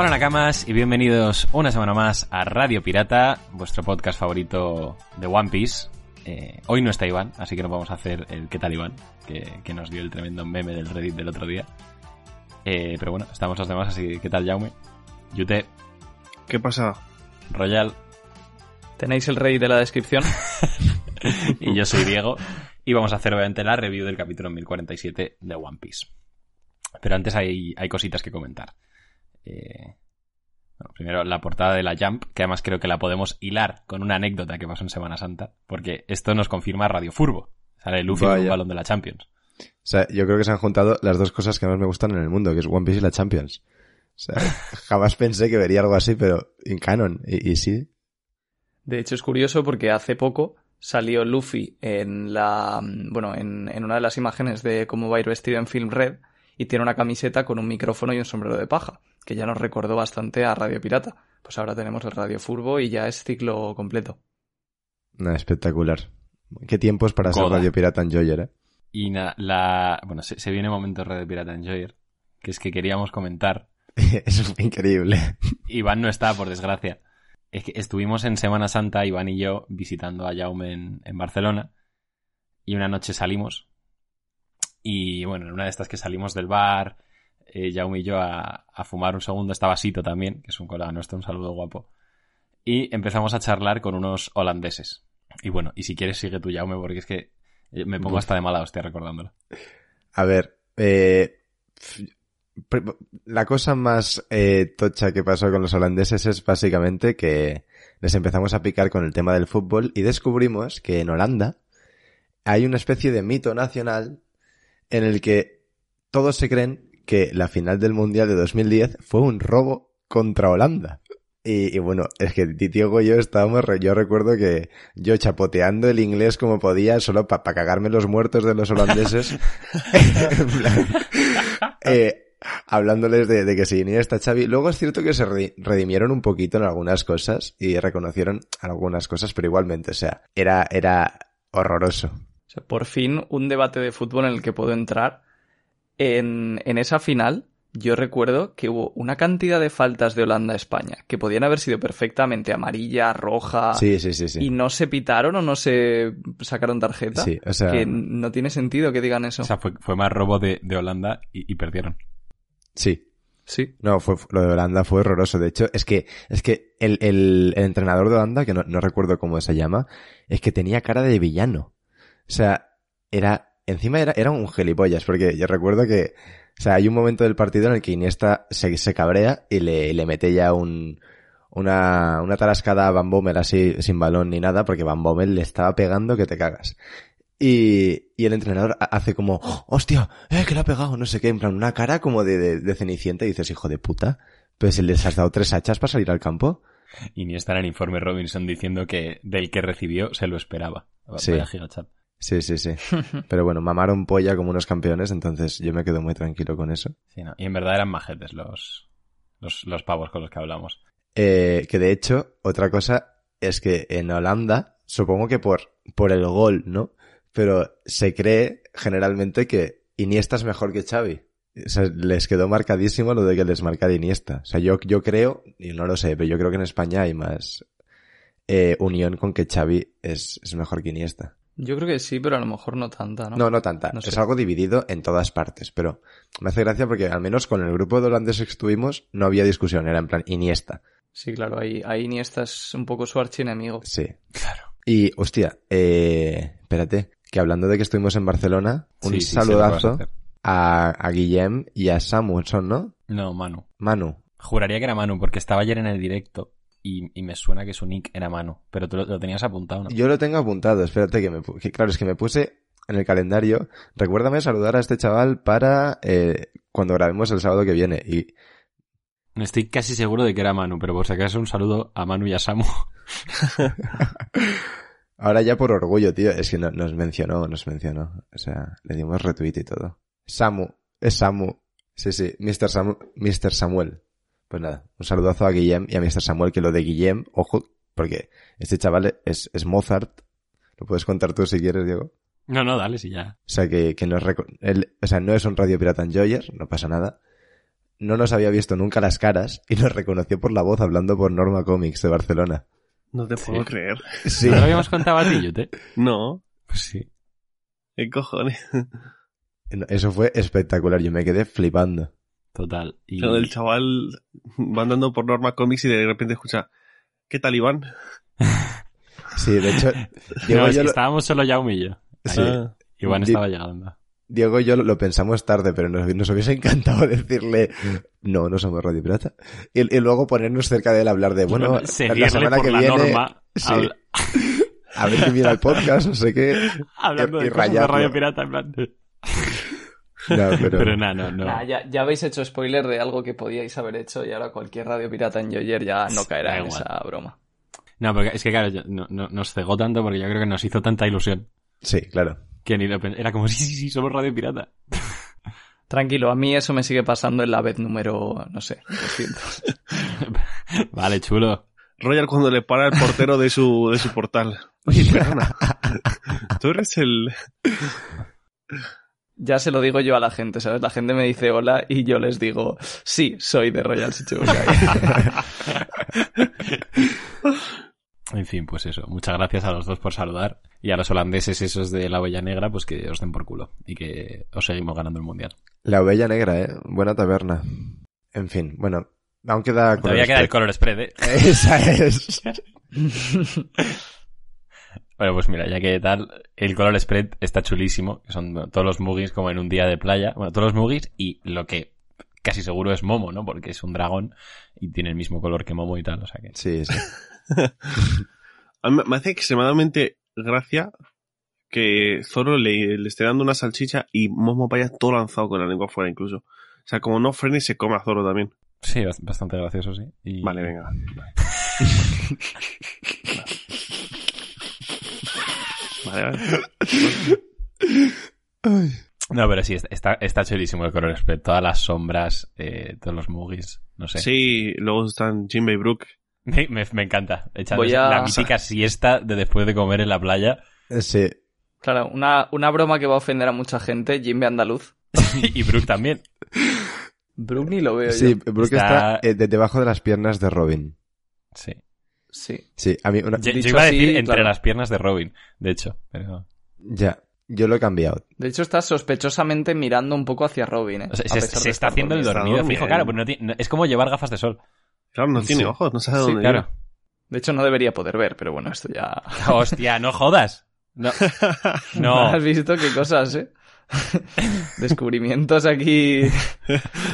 Hola Nakamas y bienvenidos una semana más a Radio Pirata, vuestro podcast favorito de One Piece. Eh, hoy no está Iván, así que no vamos a hacer el ¿Qué tal Iván? Que, que nos dio el tremendo meme del Reddit del otro día. Eh, pero bueno, estamos los demás, así que ¿qué tal Jaume? Yute, ¿Qué pasa? Royal Tenéis el rey de la descripción. y yo soy Diego. Y vamos a hacer obviamente la review del capítulo 1047 de One Piece. Pero antes hay, hay cositas que comentar. Eh, bueno, primero la portada de la Jump, que además creo que la podemos hilar con una anécdota que pasó en Semana Santa, porque esto nos confirma Radio Furbo. Sale Luffy con un Vaya. balón de la Champions. O sea, yo creo que se han juntado las dos cosas que más me gustan en el mundo, que es One Piece y la Champions. O sea, jamás pensé que vería algo así, pero en canon. Y, y sí. De hecho, es curioso porque hace poco salió Luffy en la. Bueno, en, en una de las imágenes de cómo va a ir vestido en Film Red y tiene una camiseta con un micrófono y un sombrero de paja, que ya nos recordó bastante a Radio Pirata. Pues ahora tenemos el Radio Furbo y ya es ciclo completo. Espectacular. Qué tiempos para ser. Radio Pirata Enjoyer, eh. Y na- la. Bueno, se, se viene momento de Pirata Enjoyer, que es que queríamos comentar. Eso fue increíble. Iván no está, por desgracia. Es que estuvimos en Semana Santa, Iván y yo, visitando a Jaume en, en Barcelona. Y una noche salimos. Y bueno, en una de estas que salimos del bar, eh, Jaume y yo a, a fumar un segundo, estaba Sito también, que es un colega nuestro, un saludo guapo. Y empezamos a charlar con unos holandeses. Y bueno, y si quieres sigue tú, Jaume, porque es que eh, me pongo Uf. hasta de mala hostia recordándolo. A ver, eh, la cosa más eh, tocha que pasó con los holandeses es básicamente que les empezamos a picar con el tema del fútbol y descubrimos que en Holanda hay una especie de mito nacional en el que todos se creen que la final del Mundial de 2010 fue un robo contra Holanda. Y, y bueno, es que Diego y yo estábamos, yo recuerdo que yo chapoteando el inglés como podía, solo para cagarme los muertos de los holandeses. Plan, eh, hablándoles de, de que si Iniesta Xavi. Luego es cierto que se re- redimieron un poquito en algunas cosas y reconocieron algunas cosas, pero igualmente, o sea, era, era horroroso. O sea, por fin un debate de fútbol en el que puedo entrar. En, en esa final, yo recuerdo que hubo una cantidad de faltas de Holanda a España que podían haber sido perfectamente amarilla, roja, Sí, sí, sí, sí. y no se pitaron o no se sacaron tarjeta. Sí, o sea, Que no tiene sentido que digan eso. O sea, fue, fue más robo de, de Holanda y, y perdieron. sí. sí. No, fue, lo de Holanda fue horroroso. De hecho, es que, es que el, el, el entrenador de Holanda, que no, no recuerdo cómo se llama, es que tenía cara de villano. O sea, era, encima era, era un gilipollas, porque yo recuerdo que, o sea, hay un momento del partido en el que Iniesta se, se cabrea y le, le mete ya un, una, una tarascada a Van Bommel así, sin balón ni nada, porque Van Bommel le estaba pegando que te cagas. Y, y el entrenador ha- hace como, "Oh, hostia, eh, que le ha pegado, no sé qué, en plan, una cara como de, de, de cenicienta y dices, hijo de puta, pues les has dado tres hachas para salir al campo. Y ni está en el informe Robinson diciendo que del que recibió se lo esperaba. Sí. Vaya. Sí, sí, sí. Pero bueno, mamaron polla como unos campeones, entonces yo me quedo muy tranquilo con eso. Sí, no. Y en verdad eran majetes los, los, los pavos con los que hablamos. Eh, que de hecho, otra cosa es que en Holanda, supongo que por, por el gol, ¿no? Pero se cree generalmente que Iniesta es mejor que Xavi. O sea, les quedó marcadísimo lo de que les marca de Iniesta. O sea, yo, yo creo, y no lo sé, pero yo creo que en España hay más eh, unión con que Xavi es, es mejor que Iniesta. Yo creo que sí, pero a lo mejor no tanta, ¿no? No, no tanta. No sé. Es algo dividido en todas partes, pero me hace gracia porque al menos con el grupo de holandeses que estuvimos no había discusión, era en plan Iniesta. Sí, claro, ahí, ahí Iniesta es un poco su archienemigo. Sí. Claro. Y, hostia, eh, espérate, que hablando de que estuvimos en Barcelona, un Sí, a saludazo hacer. a, a Guillem y a Samuelson, ¿no? No, Manu. Manu. Juraría que era Manu, porque estaba ayer en el directo y, y me suena que su nick era Manu. Pero tú lo, lo tenías apuntado, ¿no? Yo lo tengo apuntado, espérate que me que claro, es que me puse en el calendario, recuérdame saludar a este chaval para eh, cuando grabemos el sábado que viene. Y Estoy casi seguro de que era Manu, pero por si acaso un saludo a Manu y a Samu. ahora ya por orgullo, tío, es que no- nos mencionó, nos mencionó. O sea, le dimos retweet y todo. Samu, es Samu. Sí, sí, Mr. Samu, Mr. Samuel. Pues nada, un saludazo a Guillem y a Mr. Samuel, que lo de Guillem, ojo, porque este chaval es, es Mozart. Lo puedes contar tú si quieres, Diego. No, no, dale, si ya. O sea, que, que nos reco- él, o sea, no es un Radio Pirata Enjoyer, no pasa nada. No nos había visto nunca las caras y nos reconoció por la voz hablando por Norma Comics de Barcelona. No te puedo Sí. creer. Sí. ¿No lo habíamos contado a ti, Yute? No, Pues sí. ¿qué cojones? Eso fue espectacular, yo me quedé flipando. Total. Y... Lo del chaval va andando por Norma Comics y de repente escucha, ¿qué tal Iván? Sí, de hecho, Diego, No, y es yo que lo, estábamos solo Jaume y yo. Sí. Ah, Iván Di- estaba llegando. Diego y yo lo, pensamos tarde, pero nos, nos hubiese encantado decirle, no, no somos Radio Pirata. Y, y luego ponernos cerca de él a hablar de, bueno, la- semana que la viene, norma. sí. habla- a ver si mira el podcast, no sé qué. hablando y de cosas de. Radio Pirata, en plan No, pero, Pero nada, no, no. Nah, ya, ya habéis hecho spoiler de algo que podíais haber hecho y ahora cualquier radio pirata en Joyer ya no caerá Da en igual. esa broma. No, porque es que claro, yo- no- no- nos cegó tanto porque yo creo que nos hizo tanta ilusión sí, claro. que ni lo pen- Era como, sí, sí, sí, somos Radio Pirata. Tranquilo, a mí eso me sigue pasando en la vez número, no sé, 200. vale, chulo. Royal cuando le para el portero de su, de su portal. Oye, perdona. Tú eres el... Ya se lo digo yo a la gente, ¿sabes? La gente me dice hola y yo les digo, sí, soy de Royal Shichibukai. En fin, pues eso. Muchas gracias a los dos por saludar. Y a los holandeses esos de la Bella Negra, pues que os den por culo. Y que os seguimos ganando el mundial. La ovella negra, eh. Buena taberna. En fin, bueno, aún queda... Todavía queda el color spread, ¿eh? Esa es. Bueno, pues mira, ya que tal, el color spread está chulísimo. Que son todos los mugis como en un día de playa. Bueno, todos los mugis y lo que casi seguro es Momo, ¿no? Porque es un dragón y tiene el mismo color que Momo y tal. O sea que... Sí, sí. A mí me hace extremadamente gracia que Zoro le, le esté dando una salchicha y Momo vaya todo lanzado con la lengua fuera incluso. O sea, como no frene, se come a Zoro también. Sí, bast- bastante gracioso, sí. Y... Vale, venga. Vale, vale. No, pero sí, está, está, chulísimo el color spread. Todas las sombras, eh, todos los mugis, no sé. Sí, luego están Jinbei Brook. Me, me, me encanta. Voy a- la mítica siesta de después de comer en la playa. Sí. Claro, una, una broma que va a ofender a mucha gente, Jimbe Andaluz. y Brooke también. Brooke ni lo veo Sí, yo. Brooke Está- está, eh, de- debajo de las piernas de Robin. Sí. Sí. Sí, a mí una... Yo, yo iba a decir así, entre claro. las piernas de Robin, de hecho. Pero... Ya, yo lo he cambiado. De hecho, está sospechosamente mirando un poco hacia Robin, ¿eh? O sea, A se, está haciendo el dormido. fijo, claro, pero no tiene- no- es como llevar gafas de sol. Claro, no tiene Sí. ojos, no sabe Sí, dónde Claro. De hecho, no debería poder ver, pero bueno, esto ya... Hostia, no jodas. No. No. ¿Has visto qué cosas, eh? Descubrimientos aquí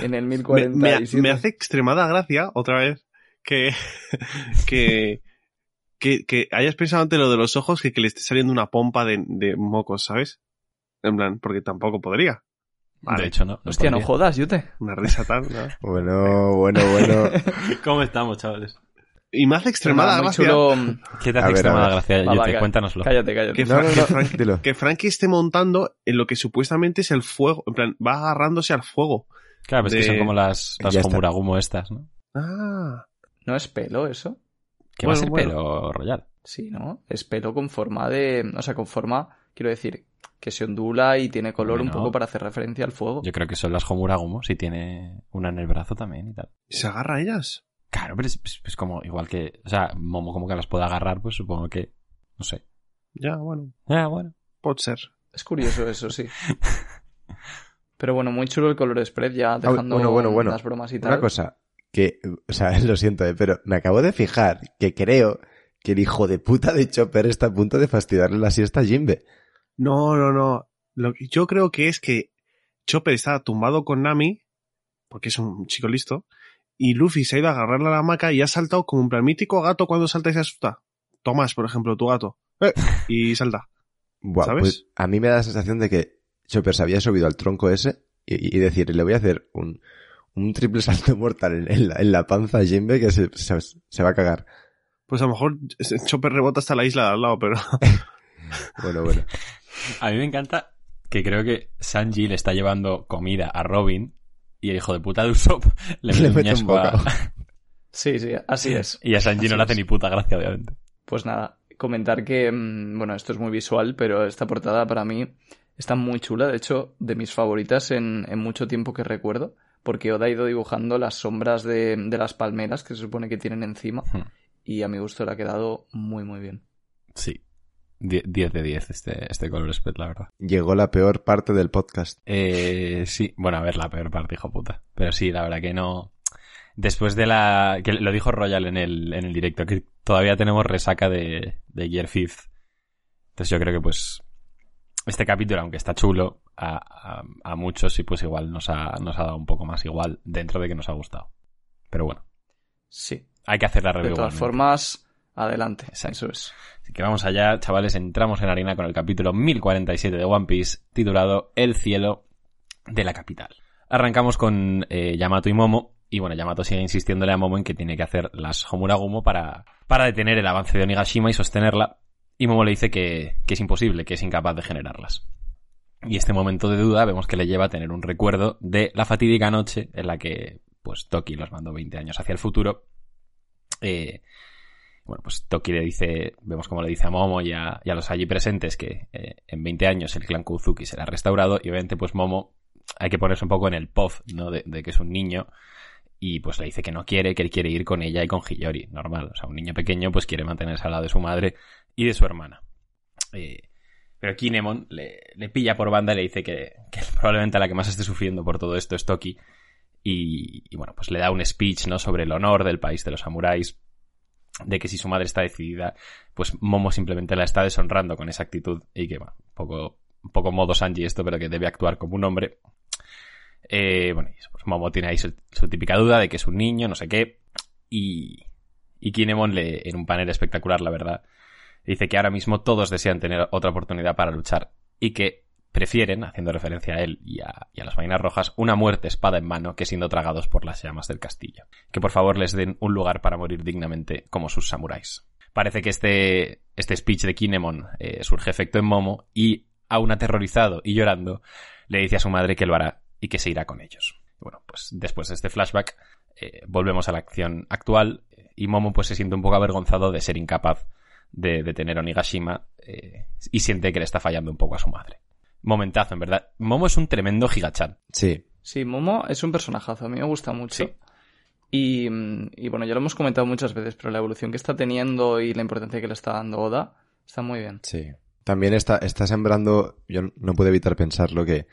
en el me, me- 1047. me hace extremada gracia, otra vez, que, que, que, que hayas pensado ante lo de los ojos que, que le esté saliendo una pompa de, de mocos, ¿sabes? En plan, porque tampoco podría. Vale. De hecho, no. no Hostia, no jodas, Yute. Una risa tal, ¿no? Bueno, bueno, bueno. ¿Cómo estamos, chavales? Y me hace extremada Muy gracia chulo... ¿Qué te hace ver, extremada gracia? Va, va, Yute? ca- Cuéntanoslo. Cállate, cállate. que, No, no, Fra- no, que Frank- dilo. que Frankie esté montando en lo que supuestamente es el fuego. En plan, va agarrándose al fuego. Claro, pues que de- son como las, las estas, ¿no? Ah. ¿No es pelo eso? Que va a Bueno, ser bueno. pelo royal. Sí, ¿no? Es pelo con forma de... O sea, con forma, quiero decir, que se ondula y tiene color un Bueno. poco para hacer referencia al fuego. Yo creo que son las Homuragumo, si tiene una en el brazo también y tal. ¿Se agarra a ellas? Claro, pero es, es- es como igual que... O sea, Momo como que las puede agarrar, pues supongo que... No sé. Ya, bueno, Ah, bueno. puede ser. Es curioso eso, sí. Pero bueno, muy chulo el color spread ya dejando Ah, bueno, bueno, bueno. las bromas y tal. Una cosa, que, o sea, lo siento, eh, pero me acabo de fijar que creo que el hijo de puta de Chopper está a punto de fastidiarle la siesta a Jimbe. No, no, no. Lo que yo creo que es que Chopper está tumbado con Nami, porque es un chico listo, y Luffy se ha ido a agarrarle a la hamaca y ha saltado como un plan mítico gato cuando salta y se asusta. Tomás, por ejemplo, tu gato. ¡Eh! Y salta. Buah, ¿Sabes? pues a mí me da la sensación de que Chopper se había subido al tronco ese y, y decir, le voy a hacer un, un triple salto mortal en, en la, en la panza a Jinbe que se, se, se va a cagar. Pues a lo mejor Chopper rebota hasta la isla de al lado, pero... Bueno, bueno. A mí me encanta que creo que Sanji le está llevando comida a Robin y el hijo de puta de Usopp le mete Le un mete un a-. Sí, sí, así es. Y a Sanji no le hace es. ni puta gracia, obviamente. Pues nada, comentar que, mm, bueno, esto es muy visual, pero esta portada para mí está muy chula, de hecho, de mis favoritas en, en mucho tiempo que recuerdo, porque Oda ha ido dibujando las sombras de, de las palmeras que se supone que tienen encima, Hmm. y a mi gusto le ha quedado muy, muy bien. Sí. Die- 10 de 10 este, este color spread, la verdad. Llegó la peor parte del podcast. Eh, sí, bueno, a ver, la peor parte, hijo puta. Pero sí, la verdad que no. Después de la. que lo dijo Royal en el, en el directo, que todavía tenemos resaca de, de Year Fifth. Entonces yo creo que pues. Este capítulo, aunque está chulo, a, a, a muchos sí, pues igual nos ha, nos ha dado un poco más igual, dentro de que nos ha gustado. Pero bueno, Sí, hay que hacer la de review. todas igualmente. formas, adelante, Exacto. eso es. Así que vamos allá, chavales, entramos en harina con el capítulo 1047 de One Piece, titulado El cielo de la capital. Arrancamos con eh, Yamato y Momo, y bueno, Yamato sigue insistiéndole a Momo en que tiene que hacer las Homuragumo para, para detener el avance de Onigashima y sostenerla, y Momo le dice que, que es imposible, que es incapaz de generarlas. Y este momento de duda vemos que le lleva a tener un recuerdo de la fatídica noche en la que pues Toki los mandó 20 años hacia el futuro. Eh, bueno, pues Toki le dice, vemos como le dice a Momo y a, los allí presentes que eh, en 20 años el clan Kuzuki será restaurado y obviamente pues Momo hay que ponerse un poco en el puff, ¿no? De, de que es un niño y pues le dice que no quiere, que él quiere ir con ella y con Hiyori, normal. O sea, un niño pequeño pues quiere mantenerse al lado de su madre y de su hermana. Eh, pero Kinemon le, pilla por banda y le dice que, que probablemente la que más esté sufriendo por todo esto es Toki. Y, bueno, pues le da un speech, ¿no? Sobre el honor del país de los samuráis. De que si su madre está decidida, pues Momo simplemente la está deshonrando con esa actitud. Y que, bueno, un poco, poco modo Sanji esto, pero que debe actuar como un hombre. Eh, bueno, pues Momo tiene ahí su, su típica duda de que es un niño, no sé qué. Y, y Kinemon le, en un panel espectacular, la verdad, dice que ahora mismo todos desean tener otra oportunidad para luchar y que prefieren, haciendo referencia a él y a, las vainas rojas, una muerte espada en mano que siendo tragados por las llamas del castillo. Que por favor les den un lugar para morir dignamente como sus samuráis. Parece que este, este speech de Kinemon eh, surge efecto en Momo y, aún aterrorizado y llorando, le dice a su madre que lo hará y que se irá con ellos. Bueno, pues después de este flashback, eh, volvemos a la acción actual eh, y Momo pues se siente un poco avergonzado de ser incapaz de detener a Onigashima eh, y siente que le está fallando un poco a su madre. Momentazo, en verdad. Momo es un tremendo gigachan. Sí. Sí, Momo es un personajazo, a mí me gusta mucho. Sí. Y, y bueno, ya lo hemos comentado muchas veces, pero la evolución que está teniendo y la importancia que le está dando Oda está muy bien. Sí. También está, está sembrando, yo no puedo evitar pensarlo, que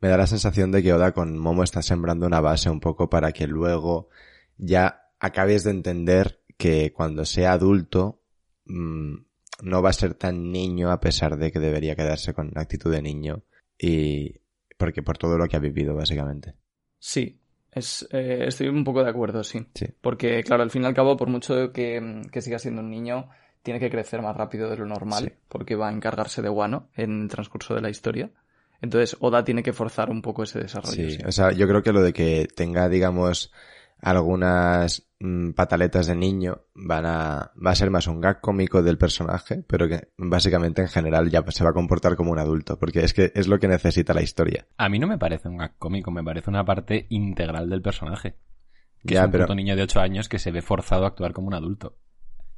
me da la sensación de que Oda con Momo está sembrando una base un poco para que luego ya acabes de entender que cuando sea adulto mmm, no va a ser tan niño a pesar de que debería quedarse con actitud de niño y porque por todo lo que ha vivido básicamente. Sí, es, eh, estoy un poco de acuerdo, sí. Sí. Porque, claro, al fin y al cabo, por mucho que, que siga siendo un niño, tiene que crecer más rápido de lo normal, Sí. porque va a encargarse de Wano en el transcurso de la historia. Entonces, Oda tiene que forzar un poco ese desarrollo. Sí, sí. o sea, yo creo que lo de que tenga, digamos, algunas mm, pataletas de niño van a, va a ser más un gag cómico del personaje, pero que básicamente en general ya se va a comportar como un adulto, porque es que es lo que necesita la historia. A mí no me parece un gag cómico, me parece una parte integral del personaje. Que Ya, es un pero- puto niño de 8 años que se ve forzado a actuar como un adulto.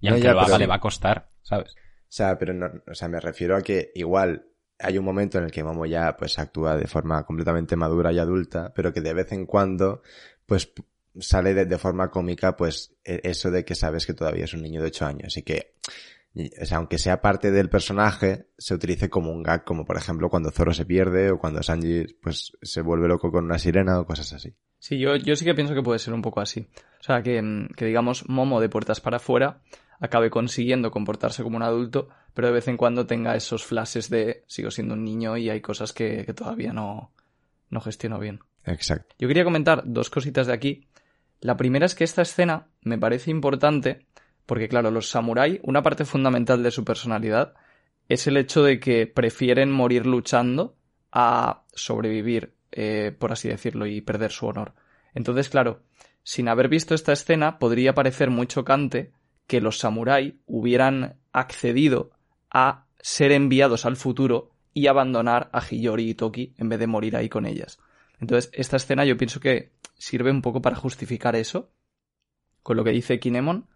Y No, aunque ya, lo haga, pero- le va a costar, ¿sabes? O sea, pero no, o sea, me refiero a que igual hay un momento en el que Momo ya pues actúa de forma completamente madura y adulta, pero que de vez en cuando pues sale de, de forma cómica pues e- eso de que sabes que todavía es un niño de 8 años y que o sea, aunque sea parte del personaje, se utilice como un gag, como por ejemplo cuando Zoro se pierde o cuando Sanji pues se vuelve loco con una sirena o cosas así. Sí, yo, yo sí que pienso que puede ser un poco así. O sea, que, que digamos, Momo de puertas para afuera acabe consiguiendo comportarse como un adulto, pero de vez en cuando tenga esos flashes de sigo siendo un niño y hay cosas que, que todavía no, no gestiono bien. Exacto. Yo quería comentar dos cositas de aquí. La primera es que esta escena me parece importante porque, claro, los samurái, una parte fundamental de su personalidad es el hecho de que prefieren morir luchando a sobrevivir, eh, por así decirlo, y perder su honor. Entonces, claro, sin haber visto esta escena, podría parecer muy chocante que los samuráis hubieran accedido a ser enviados al futuro y abandonar a Hiyori y Toki en vez de morir ahí con ellas. Entonces, esta escena yo pienso que sirve un poco para justificar eso, con lo que dice Kinemon,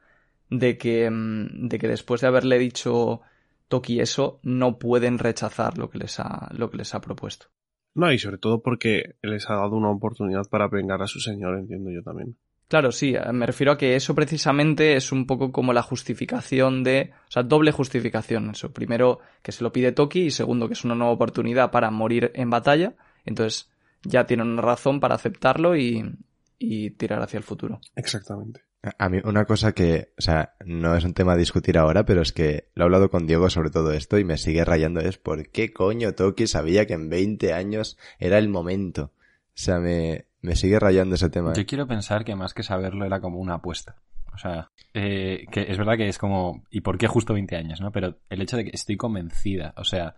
de que, mm, de que después de haberle dicho Toki eso, no pueden rechazar lo que les ha, lo que les ha propuesto. No, y sobre todo porque les ha dado una oportunidad para vengar a su señor, entiendo yo también. Claro, sí, me refiero a que eso precisamente es un poco como la justificación de, o sea, doble justificación. Eso, primero que se lo pide Toki y segundo que es una nueva oportunidad para morir en batalla. Entonces ya tienen una razón para aceptarlo y, y tirar hacia el futuro. Exactamente. A mí una cosa que, o sea, no es un tema a discutir ahora, pero es que lo he hablado con Diego sobre todo esto y me sigue rayando es por qué coño Toki sabía que en 20 años era el momento. O sea, me, me sigue rayando ese tema. Yo ¿eh? quiero pensar que más que saberlo era como una apuesta. O sea, eh, que es verdad que es como, ¿y por qué justo 20 años, no? Pero el hecho de que estoy convencida, o sea,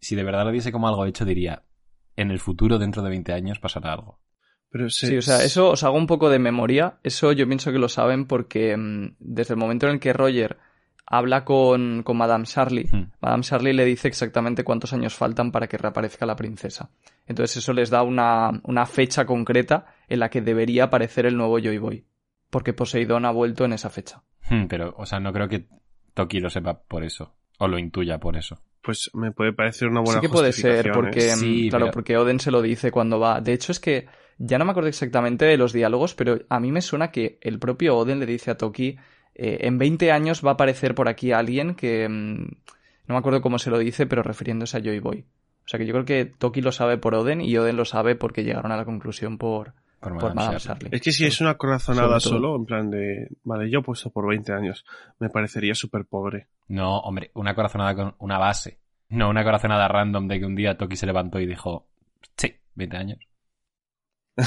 si de verdad lo diese como algo hecho, diría, en el futuro, dentro de 20 años, pasará algo. Pero se- Sí, o sea, eso os hago un poco de memoria. Eso yo pienso que lo saben porque mm, desde el momento en el que Roger habla con, con Madame Charlie, Hmm. Madame Charlie le dice exactamente cuántos años faltan para que reaparezca la princesa. Entonces eso les da una, una fecha concreta en la que debería aparecer el nuevo Joy Boy. Porque Poseidón ha vuelto en esa fecha. Hmm, Pero, o sea, no creo que Toki lo sepa por eso. O lo intuya por eso. Pues me puede parecer una buena sí que puede ser, justificación, porque, ¿eh? mm, Sí, claro, porque Oden se lo dice cuando va. De hecho, es que ya no me acuerdo exactamente de los diálogos, pero a mí me suena que el propio Oden le dice a Toki, eh, en 20 años va a aparecer por aquí alguien que... mm, no me acuerdo cómo se lo dice, pero refiriéndose a Joy Boy. O sea que yo creo que Toki lo sabe por Oden y Oden lo sabe porque llegaron a la conclusión por, Por por Madame Madame Charlie. Charlie. Es que si es una corazonada solo, en plan de, vale, yo he puesto por 20 años, me parecería súper pobre. No, hombre, una corazonada con una base. No una corazonada random de que un día Toki se levantó y dijo, sí, 20 años.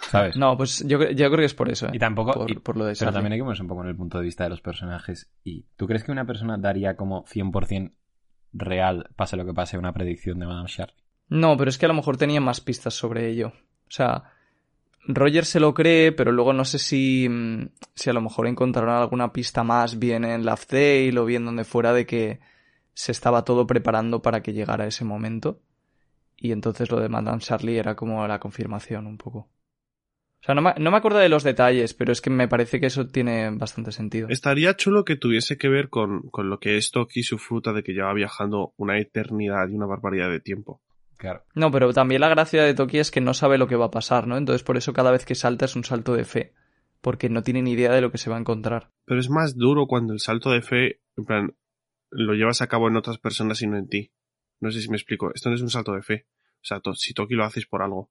¿Sabes? No, pues yo, yo creo que es por eso, ¿eh? Y tampoco... por, y- por lo de pero también hay que ponerse un poco en el punto de vista de los personajes. ¿Y tú crees que una persona daría como 100% real, pase lo que pase, una predicción de Madame Charlie? No, pero es que a lo mejor tenía más pistas sobre ello. O sea, Roger se lo cree, pero luego no sé si, mm, si a lo mejor encontraron alguna pista más bien en Laughdale o bien donde fuera de que se estaba todo preparando para que llegara ese momento. Y entonces lo de Madame Charlie era como la confirmación un poco. O sea, no me, no me acuerdo de los detalles, pero es que me parece que eso tiene bastante sentido. Estaría chulo que tuviese que ver con, con lo que es Toki y su fruta de que lleva viajando una eternidad y una barbaridad de tiempo. Claro. No, pero también la gracia de Toki es que no sabe lo que va a pasar, ¿no? Entonces por eso cada vez que salta es un salto de fe. Porque no tiene ni idea de lo que se va a encontrar. Pero es más duro cuando el salto de fe, en plan, lo llevas a cabo en otras personas y no en ti. No sé si me explico. Esto no es un salto de fe. O sea, to- si Toki lo haces por algo. O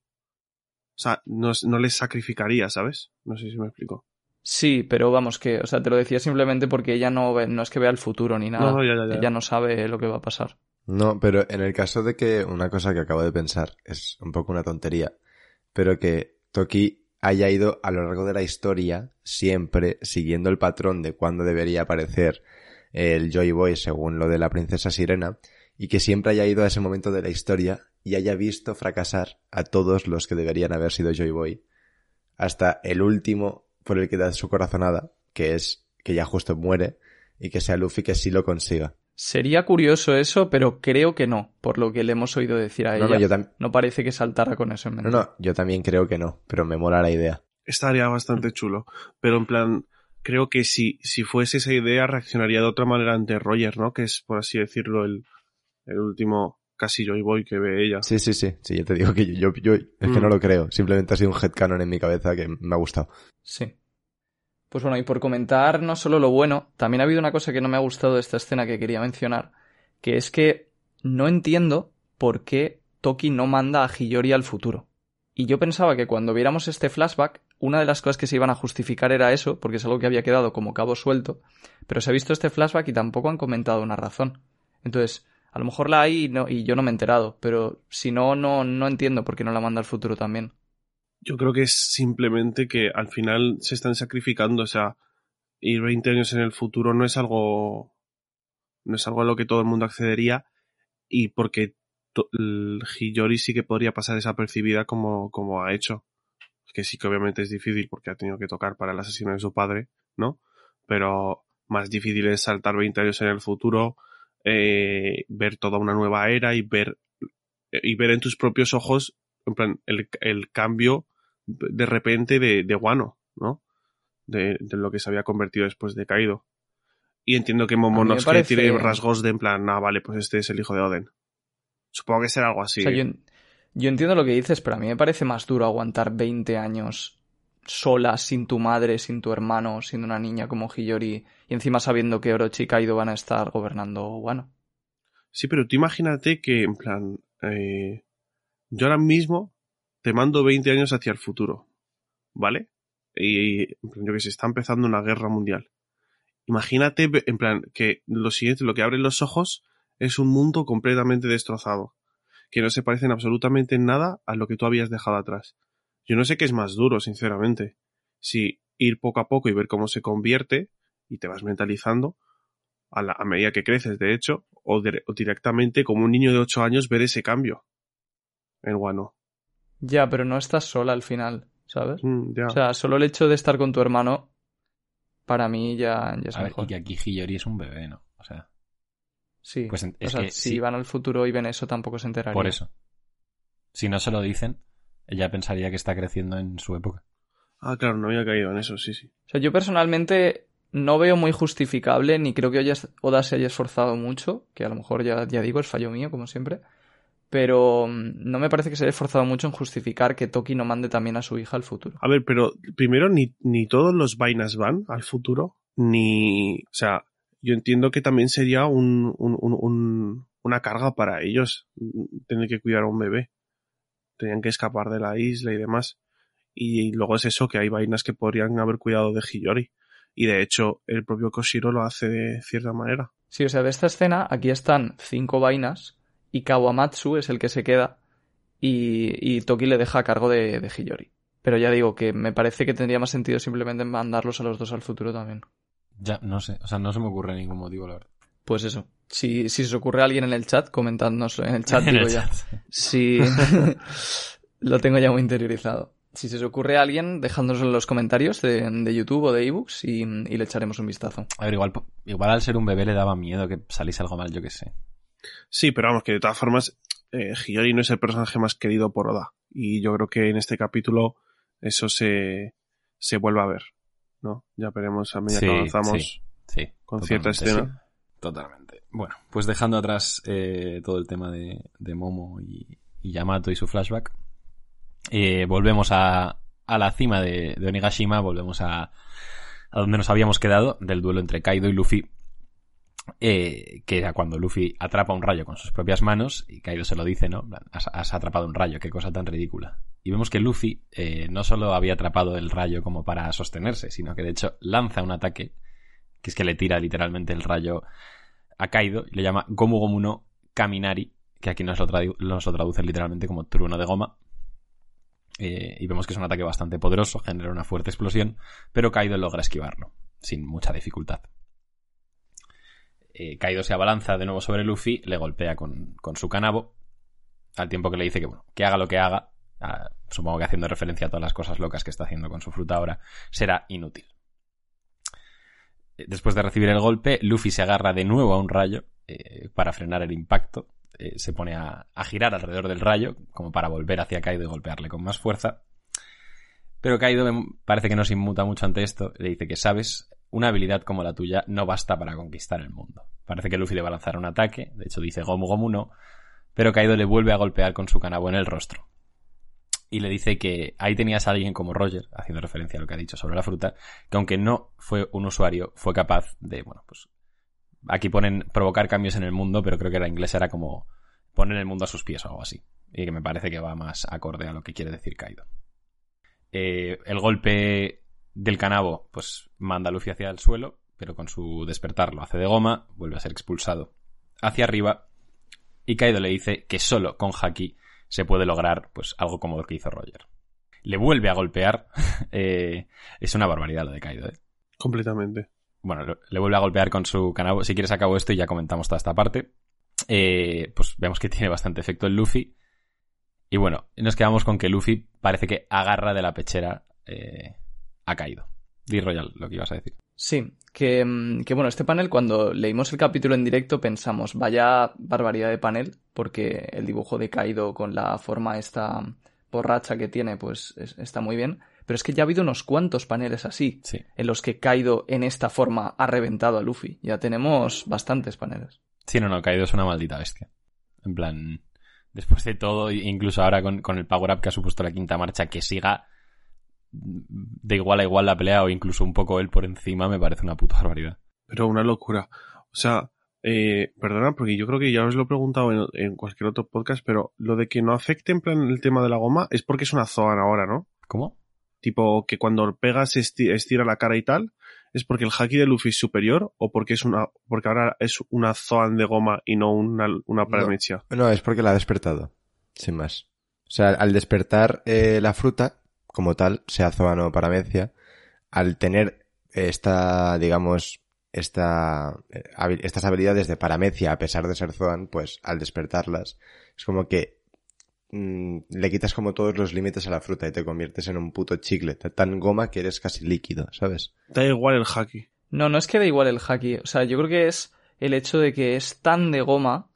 sea, no, es- no les sacrificaría, ¿sabes? No sé si me explico. Sí, pero vamos que, o sea, te lo decía simplemente porque ella no ve, no es que vea el futuro ni nada. No, ya, ya, ya. Ella no sabe lo que va a pasar. No, pero en el caso de que una cosa que acabo de pensar es un poco una tontería, pero que Toki haya ido a lo largo de la historia siempre siguiendo el patrón de cuándo debería aparecer el Joy Boy según lo de la princesa Sirena y que siempre haya ido a ese momento de la historia y haya visto fracasar a todos los que deberían haber sido Joy Boy hasta el último por el que da su corazonada, que es que ya justo muere y que sea Luffy que sí lo consiga. Sería curioso eso, pero creo que no, por lo que le hemos oído decir a ella. No, no, yo también. No parece que saltara con eso en mente. No, no, yo también creo que no, pero me mola la idea. Estaría bastante chulo. Pero en plan, creo que si, si fuese esa idea, reaccionaría de otra manera ante Roger, ¿no? Que es, por así decirlo, el, el último casi Joy Boy que ve ella. Sí, sí, sí, sí, yo te digo que yo, yo, yo- es que Mm. no lo creo, simplemente ha sido un headcanon en mi cabeza que me ha gustado. Sí. Pues bueno, y por comentar no solo lo bueno, también ha habido una cosa que no me ha gustado de esta escena que quería mencionar, que es que no entiendo por qué Toki no manda a Hiyori al futuro. Y yo pensaba que cuando viéramos este flashback, una de las cosas que se iban a justificar era eso, porque es algo que había quedado como cabo suelto, pero se ha visto este flashback y tampoco han comentado una razón. Entonces, a lo mejor la hay y, no- y yo no me he enterado, pero si no, no, no entiendo por qué no la manda al futuro también. Yo creo que es simplemente que al final se están sacrificando. O sea, ir 20 años en el futuro no es algo No es algo a lo que todo el mundo accedería y porque el sí que podría pasar desapercibida como, como ha hecho. Que sí que obviamente es difícil porque ha tenido que tocar para el asesino de su padre, ¿no? Pero más difícil es saltar 20 años en el futuro, eh, ver toda una nueva era y ver, y ver en tus propios ojos, en plan, el, el cambio de repente de, de Wano, ¿no? De, de, lo que se había convertido después de Caído. Y entiendo que Momonosuke parece... tiene rasgos de en plan, ah, vale, pues este es el hijo de Oden. Supongo que será algo así. O sea, yo, yo, entiendo lo que dices, pero a mí me parece más duro aguantar 20 años sola, sin tu madre, sin tu hermano, siendo una niña como Hiyori, y encima sabiendo que Orochi y Kaido van a estar gobernando Wano. Sí, pero tú imagínate que, en plan, eh, yo ahora mismo te mando 20 años hacia el futuro, ¿vale? Y, yo que sé, está empezando una guerra mundial. Imagínate, en plan, que lo siguiente, lo que abre los ojos es un mundo completamente destrozado, que no se parecen absolutamente en nada a lo que tú habías dejado atrás. Yo no sé qué es más duro, sinceramente. Si ir poco a poco y ver cómo se convierte, y te vas mentalizando, a, la, a medida que creces, de hecho, o, directamente como un niño de 8 años ver ese cambio en Wano. Ya, pero no estás sola al final, ¿sabes? Mm, ya. O sea, solo el hecho de estar con tu hermano, para mí ya, ya es a mejor. Ver, y que aquí Hiyori es un bebé, ¿no? O sea. Sí. Pues es o sea, que, si sí. van al futuro y ven eso, tampoco se enterarían. Por eso. Si no se lo dicen, ella pensaría que está creciendo en su época. Ah, claro, no había caído en eso, sí, sí. O sea, yo personalmente no veo muy justificable, ni creo que Oda se haya esforzado mucho, que a lo mejor ya, ya digo, es fallo mío, como siempre. Pero mm, no me parece que se haya esforzado mucho en justificar que Toki no mande también a su hija al futuro. A ver, pero primero ni, ni todos los vainas van al futuro, ni... O sea, yo entiendo que también sería un, un, un, una carga para ellos tener que cuidar a un bebé. Tenían que escapar de la isla y demás. Y, luego es eso, que hay vainas que podrían haber cuidado de Hiyori. Y de hecho, el propio Koshiro lo hace de cierta manera. Sí, o sea, de esta escena, aquí están cinco vainas y Kawamatsu es el que se queda y, y Toki le deja a cargo de, de, Hiyori. Pero ya digo que me parece que tendría más sentido simplemente mandarlos a los dos al futuro también. Ya, no sé, o sea, no se me ocurre ningún motivo, la verdad. Pues eso. Si, si se os ocurre a alguien en el chat, comentadnos en el chat, en digo el ya. chat. Si lo tengo ya muy interiorizado. Si se os ocurre a alguien, dejándonos en los comentarios de, de YouTube o de ebooks y, y, le echaremos un vistazo. A ver, igual, igual al ser un bebé le daba miedo que saliese algo mal, yo que sé. Sí, pero vamos, que de todas formas, eh, Hiyori no es el personaje más querido por Oda. Y yo creo que en este capítulo eso se, se vuelve a ver, ¿no? Ya veremos a medida sí, que avanzamos sí, sí, con cierta escena. Totalmente. Bueno, pues dejando atrás eh, todo el tema de, de Momo y, y, Yamato y su flashback, eh, volvemos a, a, la cima de, de Onigashima, volvemos a, a, donde nos habíamos quedado, del duelo entre Kaido y Luffy, eh, que era cuando Luffy atrapa un rayo con sus propias manos, y Kaido se lo dice, ¿no? Has, atrapado un rayo, qué cosa tan ridícula. Y vemos que Luffy eh, no solo había atrapado el rayo como para sostenerse, sino que de hecho lanza un ataque que es que le tira literalmente el rayo a Kaido y le llama Gomu Gomu no Kaminari, que aquí nos lo, lo traduce literalmente como trueno de goma. Eh, y vemos que es un ataque bastante poderoso, genera una fuerte explosión, pero Kaido logra esquivarlo, sin mucha dificultad. Eh, Kaido se abalanza de nuevo sobre Luffy, le golpea con, con, su canabo, al tiempo que le dice que, bueno, que haga lo que haga, ah, supongo que haciendo referencia a todas las cosas locas que está haciendo con su fruta ahora, será inútil. Después de recibir el golpe, Luffy se agarra de nuevo a un rayo eh, para frenar el impacto. Eh, se pone a, a, girar alrededor del rayo, como para volver hacia Kaido y golpearle con más fuerza. Pero Kaido me parece que no se inmuta mucho ante esto. Le dice que, sabes, una habilidad como la tuya no basta para conquistar el mundo. Parece que Luffy le va a lanzar un ataque. De hecho, dice Gomu Gomu no. Pero Kaido le vuelve a golpear con su canabo en el rostro y le dice que ahí tenías a alguien como Roger, haciendo referencia a lo que ha dicho sobre la fruta, que aunque no fue un usuario, fue capaz de, bueno, pues aquí ponen provocar cambios en el mundo, pero creo que la inglesa era como poner el mundo a sus pies o algo así. Y que me parece que va más acorde a lo que quiere decir Kaido. Eh, el golpe del canabo, pues manda a Luffy hacia el suelo, pero con su despertar lo hace de goma, vuelve a ser expulsado hacia arriba, y Kaido le dice que solo con Haki se puede lograr pues algo como lo que hizo Roger. Le vuelve a golpear. eh, es una barbaridad lo de Kaido, ¿eh? Completamente. bueno, le vuelve a golpear con su canabo. Si quieres acabo esto y ya comentamos toda esta parte. Eh, pues vemos que tiene bastante efecto el Luffy. Y bueno, nos quedamos con que Luffy parece que agarra de la pechera eh, a Kaido. Di Royal, lo que ibas a decir. Sí, que, mm, que bueno, este panel cuando leímos el capítulo en directo pensamos, vaya barbaridad de panel, porque el dibujo de Kaido con la forma esta borracha que tiene, pues es- está muy bien. Pero es que ya ha habido unos cuantos paneles así, Sí. en los que Kaido en esta forma ha reventado a Luffy. Ya tenemos bastantes paneles. Sí, no, no, Kaido es una maldita bestia. En plan, después de todo, incluso ahora con, con el power up que ha supuesto la quinta marcha, que siga de igual a igual la pelea o incluso un poco él por encima, me parece una puta barbaridad. Pero una locura. O sea, eh, perdona, porque yo creo que ya os lo he preguntado en, en cualquier otro podcast, pero lo de que no afecte en plan el tema de la goma es porque es una Zoan ahora, ¿no? ¿Cómo? Tipo, que cuando pegas esti- estira la cara y tal, ¿es porque el haki de Luffy es superior o porque es una, porque ahora es una Zoan de goma y no una, una paramecia? No, es porque la ha despertado. Sin más. O sea, al despertar eh, la fruta, como tal, sea zoano o paramecia, al tener esta, digamos, esta, eh, estas habilidades de paramecia a pesar de ser zoan, pues al despertarlas, es como que mm, le quitas como todos los límites a la fruta y te conviertes en un puto chicle, tan goma que eres casi líquido, ¿sabes? Da igual el haki. No, no es que da igual el haki. O sea, yo creo que es el hecho de que es tan de goma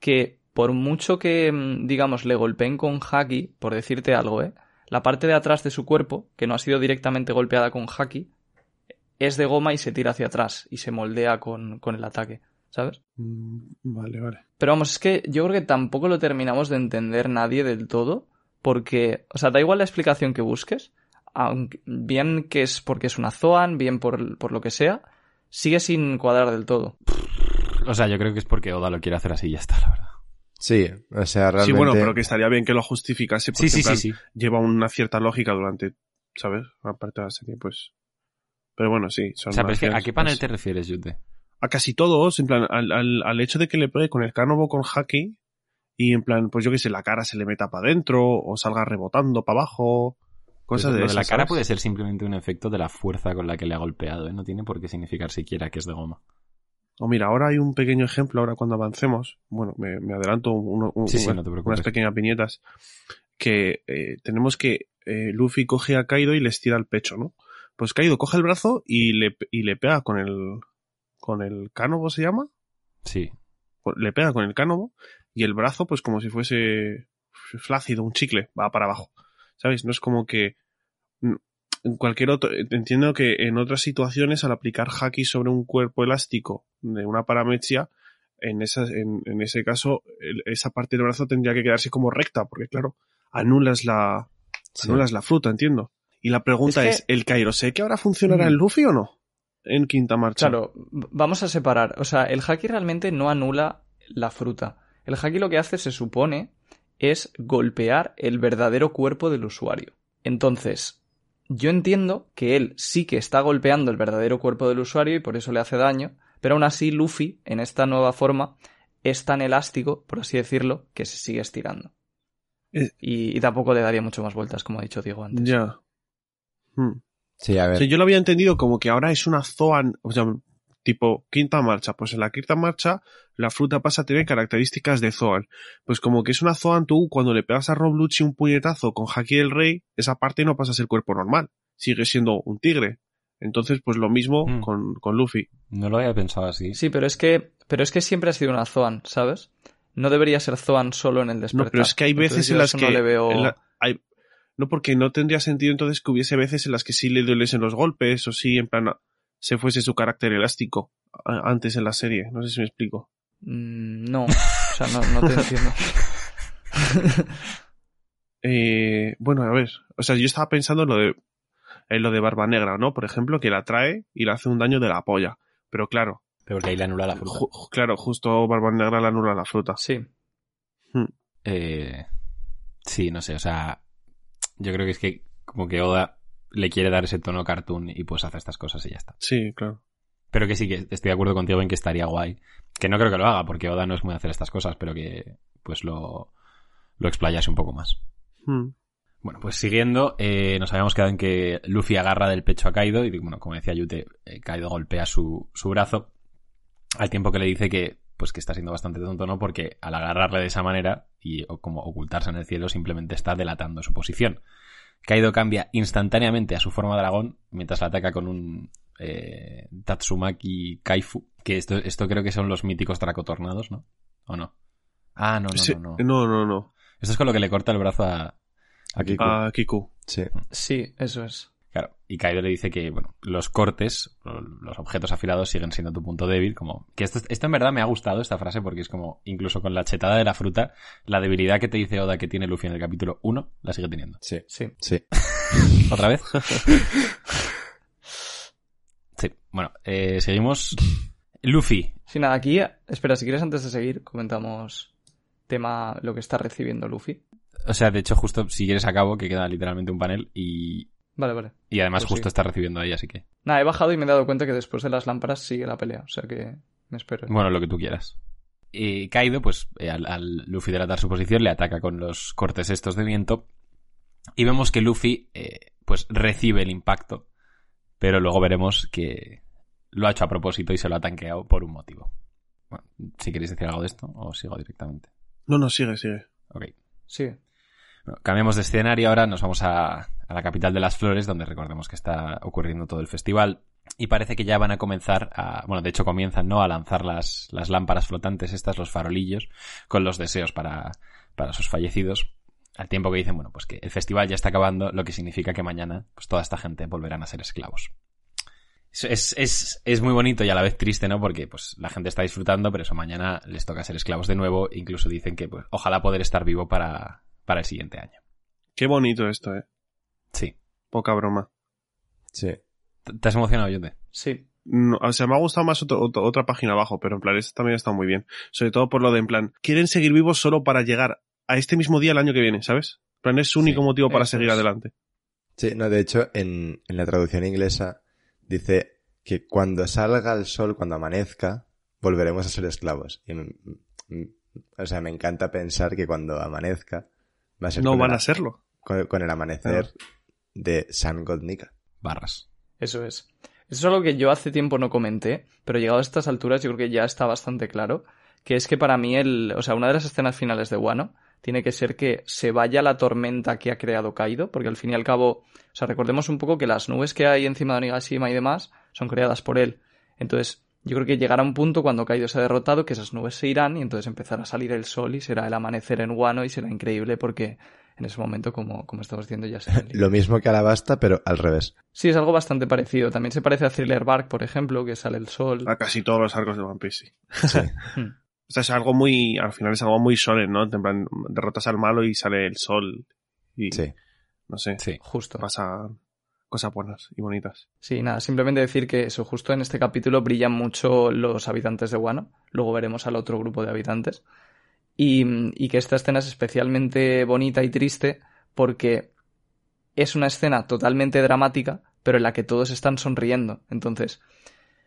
que por mucho que, mm, digamos, le golpeen con haki, por decirte algo, ¿eh? La parte de atrás de su cuerpo, que no ha sido directamente golpeada con haki, es de goma y se tira hacia atrás y se moldea con, con el ataque, ¿sabes? Mm, Vale, vale. Pero vamos, es que yo creo que tampoco lo terminamos de entender nadie del todo, porque, o sea, da igual la explicación que busques, aunque, bien que es porque es una Zoan, bien por, por lo que sea, sigue sin cuadrar del todo. O sea, yo creo que es porque Oda lo quiere hacer así y ya está, la verdad. Sí, o sea, realmente... Sí, bueno, pero que estaría bien que lo justificase porque Sí, sí, en sí, plan, sí. lleva una cierta lógica durante, ¿sabes? Aparte de la serie, pues. Pero bueno, sí. Son O sea, pero es que, ¿a qué panel pues, te refieres, Yute? A casi todos, en plan, al, al, al hecho de que le pegue con el cánobo con haki y en plan, pues yo que sé, la cara se le meta para adentro o salga rebotando para abajo. Cosas Pues de de la esas, cara ¿sabes? puede ser simplemente un efecto de la fuerza con la que le ha golpeado, ¿eh? No tiene por qué significar siquiera que es de goma. O mira, ahora hay un pequeño ejemplo, ahora cuando avancemos, bueno, me, me adelanto un- un- Sí, sí, unas- no pequeñas viñetas, que eh, tenemos que eh, Luffy coge a Kaido y le estira el pecho, ¿no? Pues Kaido coge el brazo y le, y le pega con el, con el cánobo, ¿se llama? Sí. Pues Le pega con el cánobo y el brazo, pues como si fuese flácido, un chicle, va para abajo. ¿Sabes? No es como que en cualquier otro, entiendo que en otras situaciones al aplicar haki sobre un cuerpo elástico de una parametria, en, esa, en, en ese caso, el- esa parte del brazo tendría que quedarse como recta, porque claro, anulas la, Sí. anulas la fruta, entiendo. Y la pregunta Es es, que- ¿el Kairoseki ahora funcionará Mm. en Luffy o no? En quinta marcha. Claro, vamos a separar. O sea, el haki realmente no anula la fruta. El haki lo que hace, se supone, es golpear el verdadero cuerpo del usuario. Entonces, yo entiendo que él sí que está golpeando el verdadero cuerpo del usuario y por eso le hace daño, pero aún así Luffy, en esta nueva forma, es tan elástico, por así decirlo, que se sigue estirando. Eh. Y, y tampoco le daría mucho más vueltas, como ha dicho Diego antes. Ya. Hmm. Sí, a O ver. sea, yo lo había entendido como que ahora es una Zoan, o sea, tipo quinta marcha. Pues en la quinta marcha la fruta pasa a tener características de Zoan. Pues como que es una Zoan, tú cuando le pegas a Rob Lucci un puñetazo con Haki del Rey, esa parte no pasa a ser cuerpo normal. Sigue siendo un tigre. Entonces, pues lo mismo Mm. con, con Luffy. No lo había pensado así. Sí, pero es que, pero es que siempre ha sido una Zoan, ¿sabes? No debería ser Zoan solo en el despertar. No, pero es que hay veces en las que... no le veo... en la- hay- no, porque no tendría sentido entonces que hubiese veces en las que sí le duelesen los golpes o sí, en plan, se fuese su carácter elástico antes en la serie. No sé si me explico. Mm, No, o sea, no, no te entiendo. Eh, bueno, a ver, o sea, yo estaba pensando en lo de en lo de Barba Negra, ¿no? Por ejemplo, que la trae y le hace un daño de la polla. Pero claro, Pero porque ahí le anula la fruta. ju- claro, justo Barba Negra le anula la fruta. Sí. Eh, sí, no sé, o sea, yo creo que es que como que Oda le quiere dar ese tono cartoon y pues hace estas cosas y ya está. Sí, claro. Pero que sí, que estoy de acuerdo contigo en que estaría guay. Que no creo que lo haga, porque Oda no es muy de hacer estas cosas, pero que pues lo, lo explayase un poco más. Hmm. Bueno, pues siguiendo, eh, nos habíamos quedado en que Luffy agarra del pecho a Kaido y, bueno, como decía Yute, eh, Kaido golpea su, su brazo al tiempo que le dice que, pues que está siendo bastante tonto, ¿no? Porque al agarrarle de esa manera y o como ocultarse en el cielo simplemente está delatando su posición. Kaido cambia instantáneamente a su forma dragón mientras la ataca con un eh, Tatsumaki Kaifu, que esto, esto creo que son los míticos dracotornados, ¿no? ¿O no? Ah, no, no, Sí, no, no. no, no, no. Esto es con lo que le corta el brazo a, a Kiku. A Kiku. Sí. Sí, eso es. Claro, y Kaido le dice que, bueno, los cortes, los objetos afilados siguen siendo tu punto débil, como... Que esto, esto en verdad me ha gustado, esta frase, porque es como, incluso con la chetada de la fruta, la debilidad que te dice Oda que tiene Luffy en el capítulo 1, la sigue teniendo. Sí. Sí. Sí. ¿Otra vez? Sí, bueno, eh, seguimos. Luffy. Sí, nada, aquí, espera, si quieres antes de seguir, comentamos tema lo que está recibiendo Luffy. O sea, de hecho, justo si quieres acabo, que queda literalmente un panel y, Vale, vale. y además Pues justo sí. está recibiendo ahí, así que... Nada, he bajado y me he dado cuenta que después de las lámparas sigue la pelea, o sea que me espero. Bueno, lo que tú quieras. Y Kaido, pues eh, al, al Luffy delatar su posición, le ataca con los cortes estos de viento. Y vemos que Luffy, eh, pues recibe el impacto. Pero luego veremos que lo ha hecho a propósito y se lo ha tanqueado por un motivo. Bueno, si queréis decir algo de esto, o sigo directamente. No, no, sigue, sigue. Ok. Sigue. Cambiamos de escenario ahora, nos vamos a, la capital de las flores, donde recordemos que está ocurriendo todo el festival. Y parece que ya van a comenzar a, bueno, de hecho comienzan, ¿no? A lanzar las, las lámparas flotantes estas, los farolillos, con los deseos para, para sus fallecidos. Al tiempo que dicen, bueno, pues que el festival ya está acabando, lo que significa que mañana, pues toda esta gente volverán a ser esclavos. Es, es, es, es muy bonito y a la vez triste, ¿no? Porque pues la gente está disfrutando, pero eso mañana les toca ser esclavos de nuevo. Incluso dicen que, pues, ojalá poder estar vivo para, para el siguiente año. Qué bonito esto, eh. Sí. Poca broma. Sí. ¿Te has emocionado, Yote? Sí. No, o sea, me ha gustado más otro- otro- otra página abajo, pero en plan, esta también está muy bien. Sobre todo por lo de, en plan, quieren seguir vivos solo para llegar a este mismo día el año que viene, ¿sabes? En plan, es su único Sí, motivo para seguir es. adelante. Sí, no, de hecho, en, en la traducción inglesa dice que cuando salga el sol, cuando amanezca, volveremos a ser esclavos. Y, o sea, me encanta pensar que cuando amanezca va a ser No van el, a serlo. con, con el amanecer de San Godnica. Barras. Eso es. Eso es algo que yo hace tiempo no comenté, pero llegado a estas alturas yo creo que ya está bastante claro, que es que para mí el, o sea, una de las escenas finales de Wano tiene que ser que se vaya la tormenta que ha creado Kaido, porque al fin y al cabo, o sea, recordemos un poco que las nubes que hay encima de Onigashima y demás son creadas por él. Entonces, yo creo que llegará un punto cuando Kaido se ha derrotado que esas nubes se irán y entonces empezará a salir el sol y será el amanecer en Wano y será increíble porque en ese momento, como, como estamos diciendo, ya será. Lo mismo que Alabasta, pero al revés. Sí, es algo bastante parecido. También se parece a Thriller Bark, por ejemplo, que sale el sol. A casi todos los arcos de One Piece, sí. Sí. Hmm. O sea, es algo muy, al final es algo muy solemn, ¿no? En plan, derrotas al malo y sale el sol. Y, Sí. no sé, Sí. Justo. pasan cosas buenas y bonitas. Sí, nada, simplemente decir que eso, justo en este capítulo brillan mucho los habitantes de Wano. Luego veremos al otro grupo de habitantes. Y que esta escena es especialmente bonita y triste porque es una escena totalmente dramática, pero en la que todos están sonriendo. Entonces,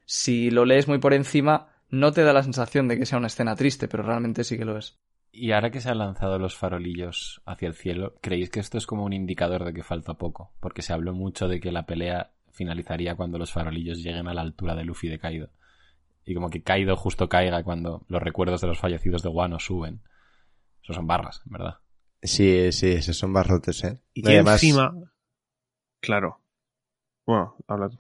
si lo lees muy por encima, no te da la sensación de que sea una escena triste, pero realmente sí que lo es. Y ahora que se han lanzado los farolillos hacia el cielo, ¿creéis que esto es como un indicador de que falta poco? Porque se habló mucho de que la pelea finalizaría cuando los farolillos lleguen a la altura de Luffy y de Kaido. Y como que Kaido justo caiga cuando los recuerdos de los fallecidos de Wano suben. Eso son barras, verdad. Sí, sí, esos son barrotes, ¿eh? Y No, que además- encima, claro. Bueno, habla tú.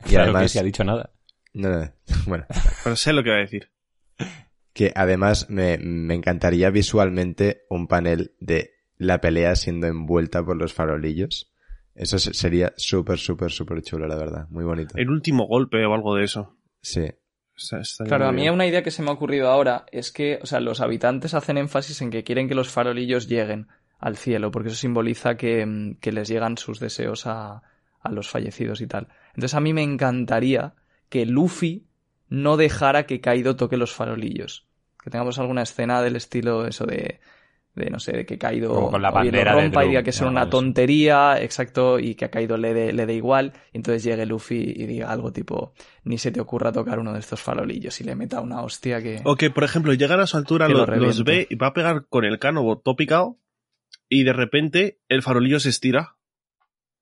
Y claro además- que se ha dicho nada. No, no, bueno, Pero sé lo que va a decir. que además me, me encantaría visualmente un panel de la pelea siendo envuelta por los farolillos. Eso se- sería súper, súper, súper chulo, la verdad. Muy bonito. El último golpe o algo de eso. Sí. Está- está Claro, a mí bien. una idea que se me ha ocurrido ahora es que, o sea, los habitantes hacen énfasis en que quieren que los farolillos lleguen al cielo, porque eso simboliza que, mm, que les llegan sus deseos a, a los fallecidos y tal. Entonces a mí me encantaría que Luffy no dejara que Kaido toque los farolillos. Que tengamos alguna escena del estilo eso de, de no sé, de que Kaido Como con la lo de rompa y diga que es una tontería, exacto, y que a Kaido le dé le igual, y entonces llegue Luffy y diga algo tipo, ni se te ocurra tocar uno de estos farolillos y le meta una hostia que... O que, por ejemplo, llegan a su altura, Que lo lo- los ve y va a pegar con el cano todo picado y de repente el farolillo se estira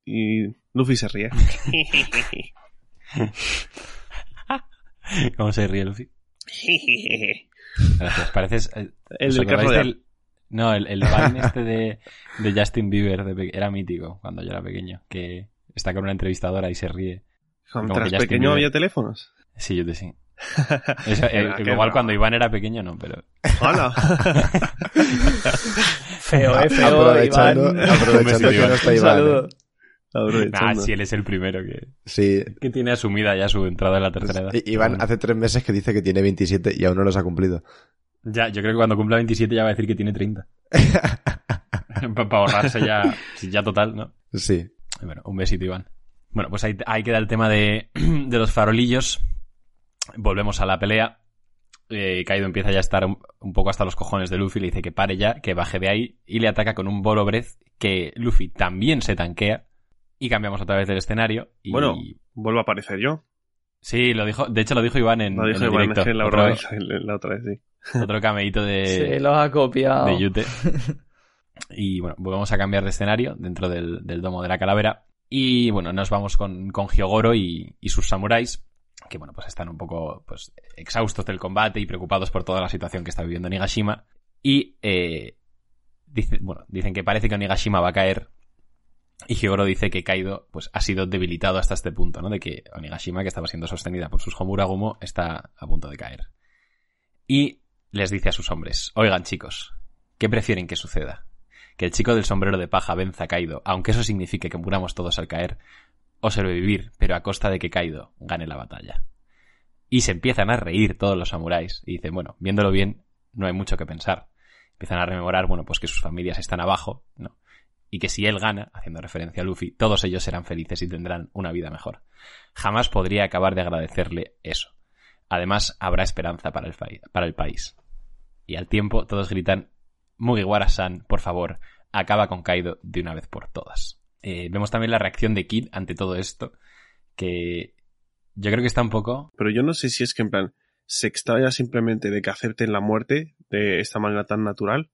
y Luffy se ríe. ¿Cómo se ríe Luffy? Gracias. Pareces. eh, el ¿os del carro de- del- No, el, el Vine este de, de Justin Bieber de era mítico cuando yo era pequeño. Que está con una entrevistadora y se ríe. Mientras pequeño Bieber. había teléfonos. Sí, yo te sí. Eso, eh, igual cuando Iván era pequeño, no, pero. ¡Hala! Feo, eh, feo, aprovechando, Iván. aprovechando que besito, no está Un Iván. Ah, sí, él es el primero que, Sí. que tiene asumida ya su entrada en la tercera edad. I- Iván Bueno. hace tres meses que dice que tiene 27 y aún no los ha cumplido. Ya, yo creo que cuando cumpla 27 ya va a decir que tiene 30. Para ahorrarse ya, ya total, ¿no? Sí. Bueno, un besito, Iván. Bueno, pues ahí, ahí queda el tema de, de los farolillos. Volvemos a la pelea. Eh, Kaido empieza ya a estar un, un poco hasta los cojones de Luffy. Le dice que pare ya, que baje de ahí. Y le ataca con un Bolo Breath que Luffy también se tanquea. Y cambiamos otra vez del escenario. Y, Bueno. Vuelvo a aparecer yo. Sí, lo dijo, de hecho lo dijo Iván en, Lo dijo en el Iván directo. es que la, otro, otra vez, la otra vez, sí. otro cameíto de, Se lo ha copiado. de Yute. Y bueno, volvemos a cambiar de escenario dentro del, del domo de la calavera. Y bueno, nos vamos con, con Hyogoro y, y sus samuráis, que bueno, pues están un poco pues, exhaustos del combate y preocupados por toda la situación que está viviendo Nigashima. Y eh, dice, bueno, dicen que parece que Onigashima va a caer. Y Hyogoro dice que Kaido pues, ha sido debilitado hasta este punto, ¿no? De que Onigashima, que estaba siendo sostenida por sus Homuragumo, está a punto de caer. Y les dice a sus hombres, oigan chicos, ¿qué prefieren que suceda? que el chico del sombrero de paja venza a Kaido, aunque eso signifique que muramos todos al caer, o sobrevivir, pero a costa de que Kaido gane la batalla. Y se empiezan a reír todos los samuráis y dicen, bueno, viéndolo bien, no hay mucho que pensar. Empiezan a rememorar, bueno, pues que sus familias están abajo, ¿no? Y que si él gana, haciendo referencia a Luffy, todos ellos serán felices y tendrán una vida mejor. Jamás podría acabar de agradecerle eso. Además, habrá esperanza para el, país. Y al tiempo, todos gritan, Mugiwara-san, por favor, acaba con Kaido de una vez por todas. Eh, vemos también la reacción de Kid ante todo esto, que yo creo que está un poco... Pero yo no sé si es que en plan se extraña simplemente de que acepten la muerte de esta manera tan natural,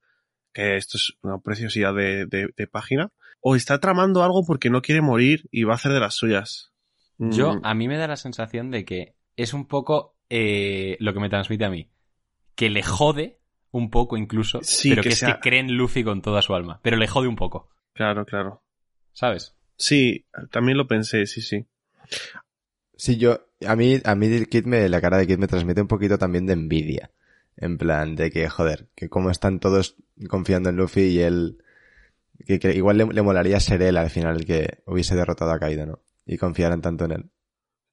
que esto es una preciosidad de, de- de página, o está tramando algo porque no quiere morir y va a hacer de las suyas. Yo, Mm, a mí me da la sensación de que es un poco eh, lo que me transmite a mí. Que le jode un poco incluso, Sí, pero que que, es sea- que cree en Luffy con toda su alma. Pero le jode un poco, Claro, claro. ¿sabes? Sí, también lo pensé, sí, sí. Sí, yo, a mí, a mí el Kid me, la cara de Kid me transmite un poquito también de envidia. En plan, de que, joder, que como están todos confiando en Luffy y él, que, que igual le, le molaría ser él al final el que hubiese derrotado a Kaido, ¿no? Y confiaran tanto en él.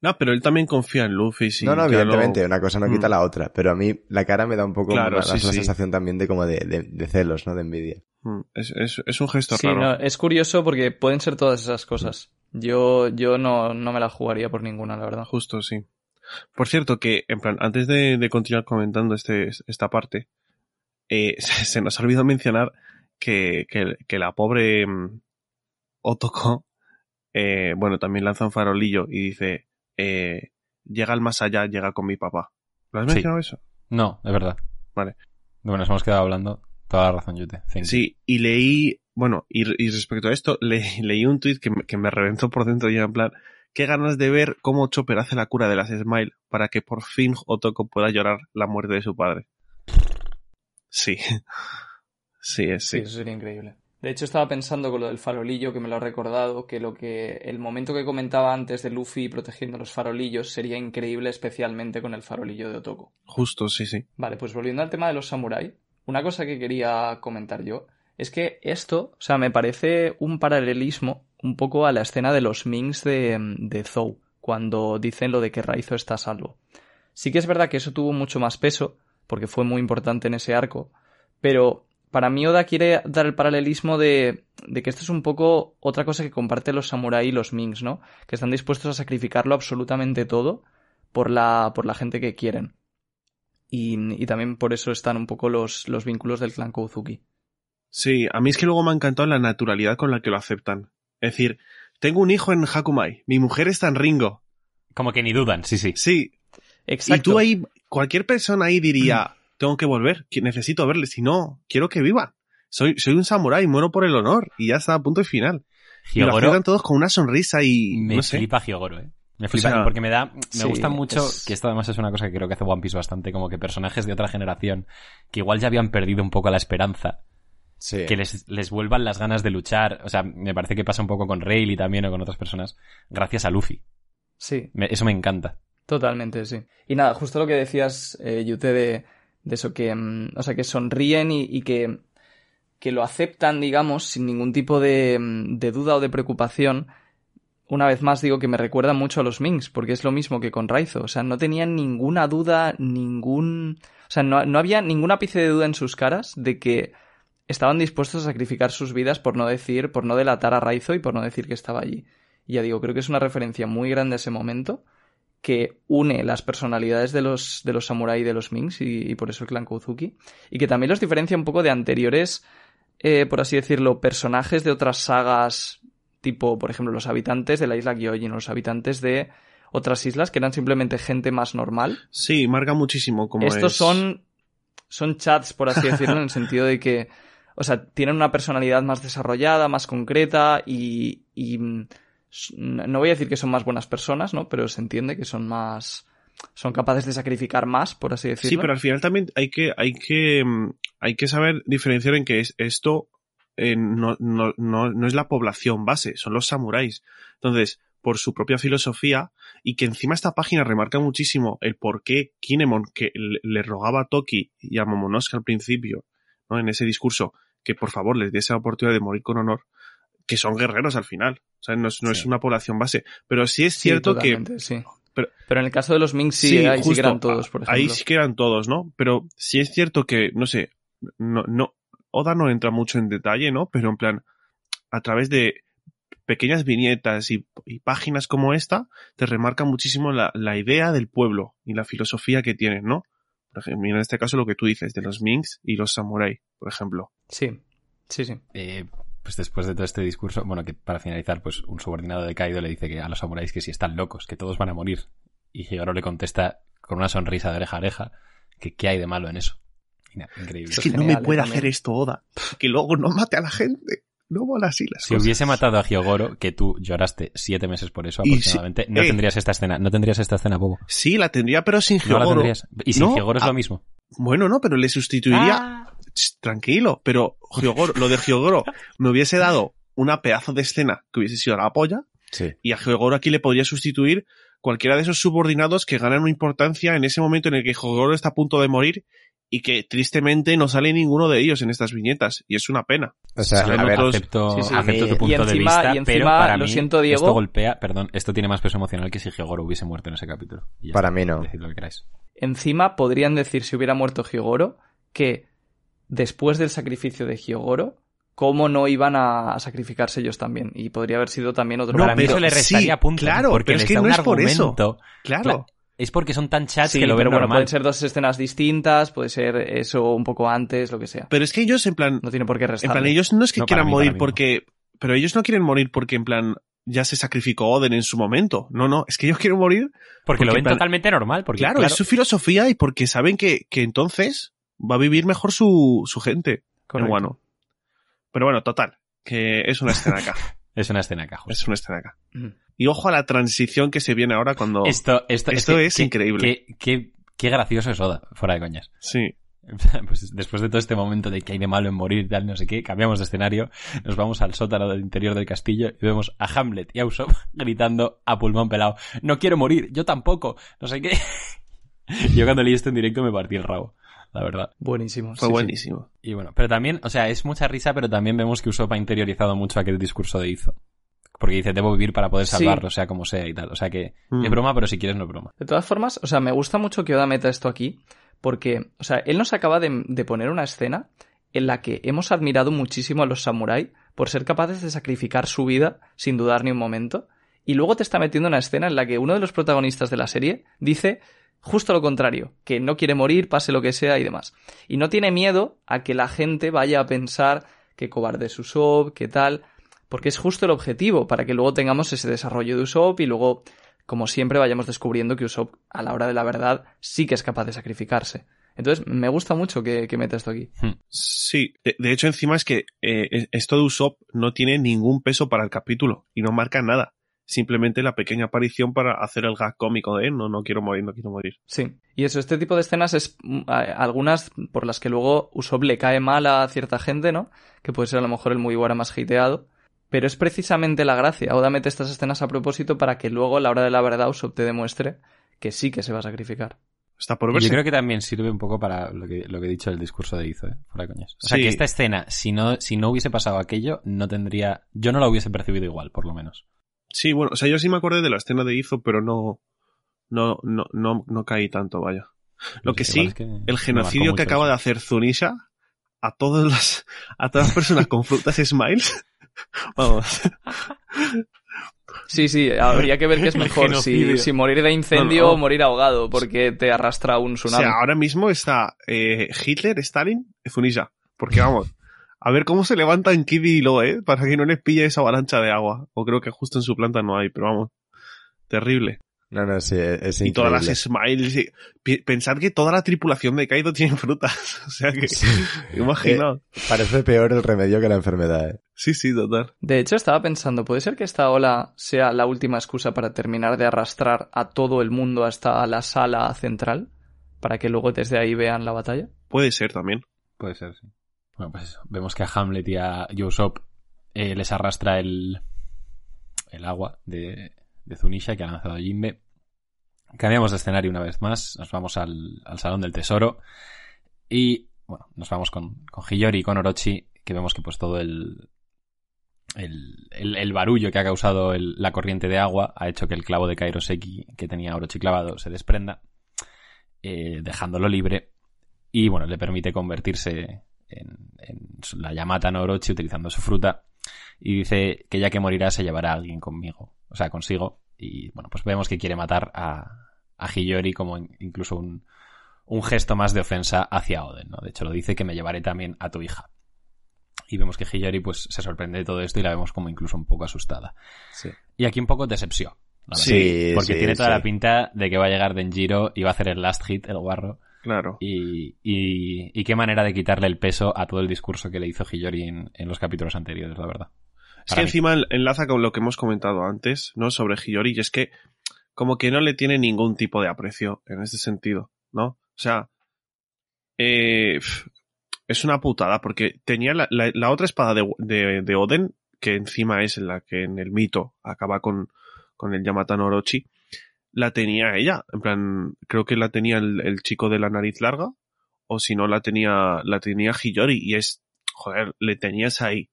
No, pero él también confía en Luffy. Sí, no, no, lo- evidentemente, una cosa no quita Mm. la otra, pero a mí la cara me da un poco Claro, una, sí, una sí. sensación también de como de, de, de celos, ¿no? De envidia. Mm, Es, es- es un gesto Sí, raro. no, es curioso porque pueden ser todas esas cosas. Yo, yo no, no me la jugaría por ninguna, la verdad. Justo, sí. Por cierto, que, en plan, antes de, de continuar comentando este, esta parte, eh, se, nos ha olvidado mencionar que, que, que la pobre mm, Otoko, eh, bueno, también lanza un farolillo y dice, eh, llega al más allá, llega con mi papá. ¿Lo has Sí. mencionado eso? No, es verdad. Vale. Bueno, nos hemos quedado hablando. Toda la razón, Yute. Sí, y leí, bueno, y, y respecto a esto, le- leí un tuit que, me- que me reventó por dentro y en plan, qué ganas de ver cómo Chopper hace la cura de las Smile para que por fin Otoko pueda llorar la muerte de su padre. Sí. Sí, es Sí, sí. eso sería increíble. De hecho, estaba pensando con lo del farolillo, que me lo ha recordado, que lo que el momento que comentaba antes de Luffy protegiendo los farolillos sería increíble, especialmente con el farolillo de Otoko. Justo, sí, sí. Vale, pues volviendo al tema de los samuráis, una cosa que quería comentar yo es que esto, o sea, me parece un paralelismo un poco a la escena de los Mings de, de Zou, cuando dicen lo de que Raizo está a salvo. Sí que es verdad que eso tuvo mucho más peso, porque fue muy importante en ese arco, pero para mí Oda quiere dar el paralelismo de, de que esto es un poco otra cosa que comparten los samuráis y los Mings, ¿no? Que están dispuestos a sacrificarlo absolutamente todo por la, por la gente que quieren. Y, y también por eso están un poco los, los vínculos del clan Kouzuki. Sí, a mí es que luego me ha encantado la naturalidad con la que lo aceptan. Es decir, tengo un hijo en Hakumai, mi mujer está en Ringo. Como que ni dudan, sí, sí. Sí, Exacto. y tú ahí, cualquier persona ahí diría, tengo que volver, necesito verle, si no, quiero que vivan. soy, soy un samurái, muero por el honor. Y ya está, punto y final. Y lo afrontan todos con una sonrisa y, me no sé. flipa Hyogoro, eh. Me flipa sea, porque me da, me sí, gusta mucho, es- que esto además es una cosa que creo que hace One Piece bastante, como que personajes de otra generación que igual ya habían perdido un poco la esperanza, Sí. que les, les vuelvan las ganas de luchar. O sea, me parece que pasa un poco con Rayleigh también o con otras personas, gracias a Luffy. Sí, Me- eso me encanta. Totalmente, sí. Y nada, justo lo que decías, eh, Yute, de, eso que, mm, o sea, que sonríen y, y que, que lo aceptan, digamos, sin ningún tipo de, mm, de duda o de preocupación. Una vez más digo que me recuerda mucho a los Minks, porque es lo mismo que con Raizo. O sea, no tenían ninguna duda, ningún... O sea, no, no había ningún ápice de duda en sus caras de que estaban dispuestos a sacrificar sus vidas por no decir, por no delatar a Raizo y por no decir que estaba allí. Y ya digo, creo que es una referencia muy grande a ese momento que une las personalidades de los, de los samurai y de los Minks y, y por eso el clan Kozuki. Y que también los diferencia un poco de anteriores, eh, por así decirlo, personajes de otras sagas, tipo, por ejemplo, los habitantes de la isla Gyojin o los habitantes de otras islas que eran simplemente gente más normal. Sí, marca muchísimo como Estos es. son, son chats, por así decirlo, en el sentido de que, o sea, tienen una personalidad más desarrollada, más concreta y, y no voy a decir que son más buenas personas, ¿no? Pero se entiende que son más, son capaces de sacrificar más, por así decirlo. Sí, pero al final también hay que, hay que, mm, hay que saber diferenciar en que es, esto eh, no, no, no, no es la población base, son los samuráis. Entonces, por su propia filosofía, y que encima esta página remarca muchísimo el por qué Kinemon, que le, le rogaba a Toki y a Momonosuke al principio, ¿no? En ese discurso, que por favor les diese la oportunidad de morir con honor, que son guerreros al final. O sea, no es, no es Sí. una población base. Pero sí es Sí, cierto que sí. pero- Pero, en el caso de los Minks sí, ahí sí que eran todos, por ejemplo. Ahí sí que eran todos, ¿no? Pero sí es cierto que, no sé, no, no, Oda no entra mucho en detalle, ¿no? Pero en plan, a través de pequeñas viñetas y, y páginas como esta, te remarca muchísimo la, la idea del pueblo y la filosofía que tienen, ¿no? Por ejemplo, en este caso lo que tú dices, de los Minks y los Samurai, por ejemplo. Sí, sí, sí. Eh, pues después de todo este discurso, bueno, que para finalizar, pues un subordinado de Kaido le dice que a los samuráis que si están locos, que todos van a morir. Y Higoro le contesta con una sonrisa de oreja a oreja que qué hay de malo en eso. Y nada, increíble. Es que no me puede ¿eh? hacer esto Oda. Que luego no mate a la gente. No mola así las Si cosas. hubiese matado a Hyogoro, que tú lloraste siete meses por eso si- aproximadamente, no eh. tendrías esta escena, no tendrías esta escena, Bobo. Sí, la tendría, pero sin No la Hyogoro. tendrías. Y sin No, Hyogoro es ah, lo mismo. Bueno, no, pero le sustituiría Ah. Ch, tranquilo, pero lo de Hyogoro me hubiese dado una pedazo de escena que hubiese sido la polla Sí. y a Hyogoro aquí le podría sustituir cualquiera de esos subordinados que ganan una importancia en ese momento en el que Hyogoro está a punto de morir y que tristemente no sale ninguno de ellos en estas viñetas y es una pena. O sea, a ver, otros- acepto, Sí, sí. acepto Y tu punto de encima- vista, y encima, pero para lo mí siento, Diego. esto golpea, perdón, esto tiene más peso emocional que si Hyogoro hubiese muerto en ese capítulo. Y Para está, mí no. Decid lo que queráis. Encima podrían decir, si hubiera muerto Hyogoro, que después del sacrificio de Hyogoro, cómo no iban a, sacrificarse ellos también. Y podría haber sido también otro No, para mí eso le restaría sí, puntos. claro, porque pero es que no un es por eso. Claro. Cla- Es porque son tan chats Sí, que lo ven bueno, normal. pueden ser dos escenas distintas, puede ser eso un poco antes, lo que sea. Pero es que ellos en plan, No tiene por qué en restar. plan ellos no es que No, quieran mí, morir porque, pero ellos no quieren morir porque en plan ya se sacrificó Oden en su momento. No, no, es que ellos quieren morir porque lo ven en plan- totalmente normal. Porque, claro, es su filosofía y porque saben que, que entonces va a vivir mejor su, su gente. Bueno. Pero bueno, total. Que es una escena acá. es una escena cajos. es una escena acá. Ujú. Y ojo a la transición que se viene ahora cuando. Esto, esto, Esto que- es que- increíble. que- que- qué gracioso es Oda, fuera de coñas. Sí. Pues después de todo este momento de que hay de malo en morir, tal, no sé qué, cambiamos de escenario, nos vamos al sótano del interior del castillo y vemos a Hamlet y a Usopp gritando a pulmón pelado, no quiero morir, yo tampoco, no sé qué. Yo cuando leí esto en directo me partí el rabo, la verdad. Buenísimo. Fue sí, sí. buenísimo. Y bueno, pero también, o sea, es mucha risa, pero también vemos que Usopp ha interiorizado mucho aquel discurso de Izo. Porque dice, debo vivir para poder Sí. salvarlo, sea como sea y tal. O sea que Mm. es broma, pero si quieres no es broma. De todas formas, o sea, me gusta mucho que Oda meta esto aquí, porque, o sea, él nos acaba de, de poner una escena en la que hemos admirado muchísimo a los samuráis por ser capaces de sacrificar su vida sin dudar ni un momento, y luego te está metiendo una escena en la que uno de los protagonistas de la serie dice justo lo contrario, que no quiere morir, pase lo que sea y demás. Y no tiene miedo a que la gente vaya a pensar que cobarde es Usopp, que tal, porque es justo el objetivo, para que luego tengamos ese desarrollo de Usopp y luego como siempre vayamos descubriendo que Usopp a la hora de la verdad sí que es capaz de sacrificarse. Entonces, me gusta mucho que, que meta esto aquí. Sí, de, de hecho encima es que eh, esto de Usopp no tiene ningún peso para el capítulo y no marca nada. Simplemente la pequeña aparición para hacer el gag cómico de no, no quiero morir, no quiero morir. Sí, y eso, este tipo de escenas es mm, algunas por las que luego Usopp le cae mal a cierta gente, ¿no? Que puede ser a lo mejor el Mugiwara más hateado. Pero es precisamente la gracia. Oda mete estas escenas a propósito para que luego a la hora de la verdad Usopp te demuestre que sí que se va a sacrificar. Está por verse. Yo creo que también sirve un poco para lo que, lo que he dicho del discurso de Izo, ¿eh? Fuera coñas. O sea, Sí. que esta escena, si no, si no hubiese pasado aquello, no tendría... Yo no la hubiese percibido igual, por lo menos. Sí, bueno, o sea, yo sí me acordé de la escena de Izo, pero no, no, no, no, no caí tanto, vaya. Lo que sí, es que me el genocidio que acaba de hacer Zunisha a todas las, a todas las personas con frutas smiles. Vamos. Sí, sí, habría que ver qué es mejor, si, si morir de incendio No, no. o morir ahogado, porque te arrastra un O tsunami. sea, ahora mismo está eh, Hitler, Stalin, Zunisha. Porque vamos, a ver cómo se levantan Kid y Lo, ¿eh? Para que no les pille esa avalancha de agua. O creo que justo en su planta no hay, pero vamos. Terrible. No, no, sí, es Y increíble. todas las smiles. y- Pensad que toda la tripulación de Kaido tiene frutas. O sea que, Sí. imaginaos. Parece peor el remedio que la enfermedad, ¿eh? Sí, sí, total. De hecho, estaba pensando, ¿puede ser que esta ola sea la última excusa para terminar de arrastrar a todo el mundo hasta la sala central? Para que luego desde ahí vean la batalla. Puede ser también. Puede ser, sí. Bueno, pues. Vemos que a Hamlet y a Usopp eh, les arrastra el, el agua de, de Zunisha que ha lanzado Jimbe. Cambiamos de escenario una vez más. Nos vamos al, al Salón del Tesoro. Y, bueno, nos vamos con, con Hiyori y con Orochi, que vemos que pues todo el, el, el, barullo que ha causado la corriente de agua ha hecho que el clavo de Kairoseki que tenía Orochi clavado se desprenda, eh, dejándolo libre. Y bueno, le permite convertirse en, la Yamata no Orochi utilizando su fruta. Y dice que ya que morirá se llevará a alguien conmigo, o sea, consigo. Y bueno, pues vemos que quiere matar a, a Hiyori como in- incluso un, un gesto más de ofensa hacia Oden, ¿no? De hecho, lo dice que me llevaré también a tu hija. Y vemos que Hiyori pues se sorprende de todo esto y la vemos como incluso un poco asustada. Sí. Y aquí un poco decepción. Sí, Porque sí, tiene toda sí. la pinta de que va a llegar Denjiro y va a hacer el last hit, el guarro. Claro. Y, y, y qué manera de quitarle el peso a todo el discurso que le hizo Hiyori en, en los capítulos anteriores, la verdad. Es que mí. encima en- enlaza con lo que hemos comentado antes, ¿no? Sobre Hiyori, y es que como que no le tiene ningún tipo de aprecio en este sentido, ¿no? O sea, eh, es una putada, porque tenía la, la- la otra espada de, de, de Oden, que encima es la que en el mito acaba con, con el Yamata Orochi, la tenía ella. En plan, creo que la tenía el, el chico de la nariz larga, o si no la tenía, la tenía Hiyori, y es, joder, le tenías ahí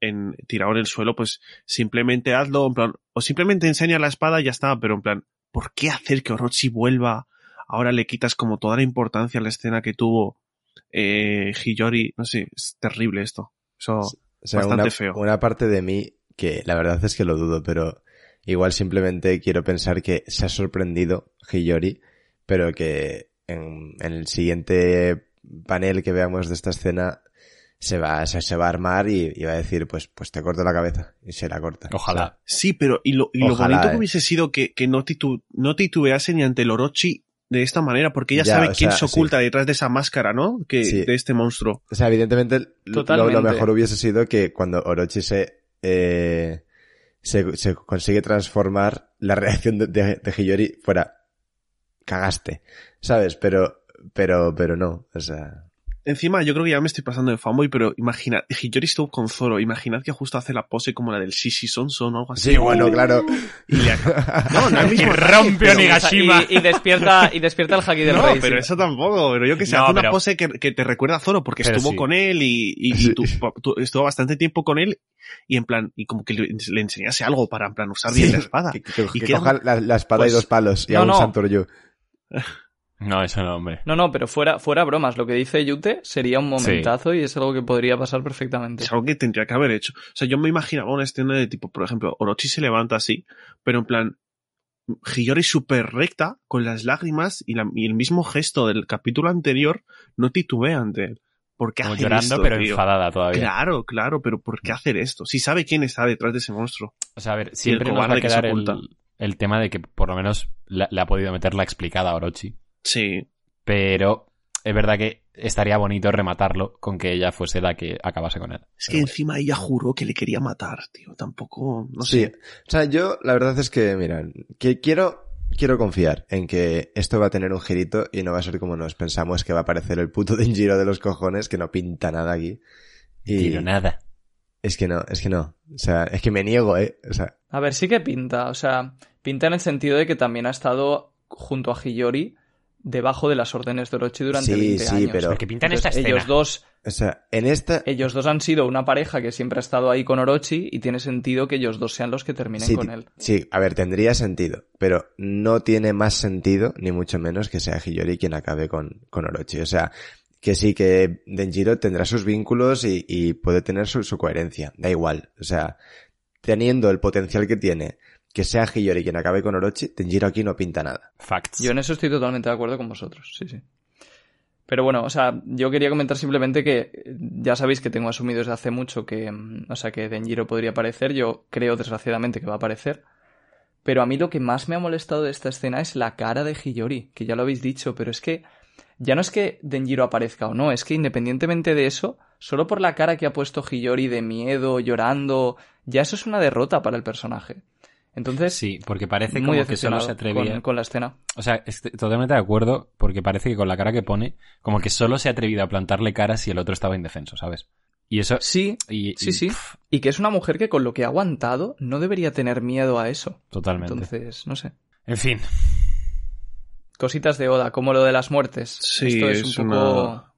en, tirado en el suelo, pues simplemente hazlo, en plan, o simplemente enseña la espada y ya está, pero en plan, ¿por qué hacer que Orochi vuelva? Ahora le quitas como toda la importancia a la escena que tuvo eh, Hiyori, no sé, es terrible esto. Eso, O sea, Bastante una, feo. una parte de mí que la verdad es que lo dudo, pero igual simplemente quiero pensar que se ha sorprendido Hiyori, pero que en, en el siguiente panel que veamos de esta escena se va, se, se va a armar y, y va a decir, pues, pues te corto la cabeza. Y se la corta. Ojalá. Sí, pero y lo, y lo Ojalá, bonito que eh. hubiese sido que, que no, titu, no titubease ni ante el Orochi de esta manera, porque ella Ya, sabe quién sea, se oculta detrás de esa máscara, ¿no? Que, Sí. De este monstruo. O sea, evidentemente lo mejor hubiese sido que cuando Orochi se, eh, se, se consigue transformar, la reacción de, de, de Hiyori fuera cagaste, ¿sabes? Pero, pero, pero no, o sea, Encima, yo creo que ya me estoy pasando de fanboy, pero imagina, Hiyori estuvo con Zoro, imaginad que justo hace la pose como la del Shishi Sonson o algo así. sí, bueno, claro. Y le- No, no mismo rompe Onigashima. Y, y despierta, y despierta el haki del No, rey. pero sí. eso tampoco, pero yo que sé, No, hace una pero- pose que, que te recuerda a Zoro porque Pero estuvo sí. con él y, y, y Sí. tú- tú- estuvo bastante tiempo con él y en plan, y como que le, le enseñase algo para en plan usar Sí, bien la espada. Que, que- Y que coja la, la espada pues- y dos palos y No, haga un no. Santoryu. No, eso no, hombre. No, no, pero fuera, fuera bromas. Lo que dice Yute sería un momentazo y es algo que podría pasar perfectamente. Es algo que tendría que haber hecho. O sea, yo me imaginaba una escena de tipo, por ejemplo, Orochi se levanta así, pero en plan, Hiyori súper recta, con las lágrimas y, la- y el mismo gesto del capítulo anterior, no titubea ante él. ¿Por qué Como hacer llorando, esto, pero tío? enfadada todavía. Claro, claro, pero ¿por qué hacer esto? Si sabe quién está detrás de ese monstruo. O sea, a ver, siempre nos va a que quedar el, oculta. el tema de que por lo menos le, le ha podido meter la explicada a Orochi. Sí, Pero es verdad que estaría bonito rematarlo con que ella fuese la que acabase con él. Es que encima ella juró que le quería matar, tío. Tampoco, no Sí. sé. O sea, yo la verdad es que, mira, que quiero, quiero confiar en que esto va a tener un girito y no va a ser como nos pensamos que va a aparecer el puto de giro de los cojones, que no pinta nada aquí. Y Tiro nada. es que no, es que no. O sea, es que me niego, eh. O sea, A ver, sí que pinta. O sea, pinta en el sentido de que también ha estado junto a Hiyori debajo de las órdenes de Orochi durante Sí, 20 sí, años. pero- Porque pinta en esta Entonces, escena. ellos dos, o sea, en esta, ellos dos han sido una pareja que siempre ha estado ahí con Orochi y tiene sentido que ellos dos sean los que terminen sí, con él. sí, a ver, tendría sentido, pero no tiene más sentido, ni mucho menos que sea Hiyori quien acabe con, con Orochi. O sea, que sí que Denjiro tendrá sus vínculos y, y puede tener su, su coherencia, da igual. O sea, teniendo el potencial que tiene, que sea Hiyori quien acabe con Orochi, Denjiro aquí no pinta nada. Facts. Yo en eso estoy totalmente de acuerdo con vosotros, sí, sí. Pero bueno, o sea, yo quería comentar simplemente que eh, ya sabéis que tengo asumido desde hace mucho que, mm, o sea, que Denjiro podría aparecer. Yo creo desgraciadamente que va a aparecer. Pero a mí lo que más me ha molestado de esta escena es la cara de Hiyori, que ya lo habéis dicho, pero es que ya no es que Denjiro aparezca o no, es que independientemente de eso, solo por la cara que ha puesto Hiyori de miedo, llorando, ya eso es una derrota para el personaje. Entonces, Sí, porque parece muy como que solo se atrevía. con, con la escena. O sea, estoy totalmente de acuerdo, porque parece que con la cara que pone, como que solo se ha atrevido a plantarle cara si el otro estaba indefenso, ¿sabes? Y eso. Sí, Y, sí, y- sí. Y que es una mujer que con lo que ha aguantado no debería tener miedo a eso. totalmente. Entonces, no sé. En fin, Cositas de Oda, como lo de las muertes. Sí, Esto es, es un poco... una-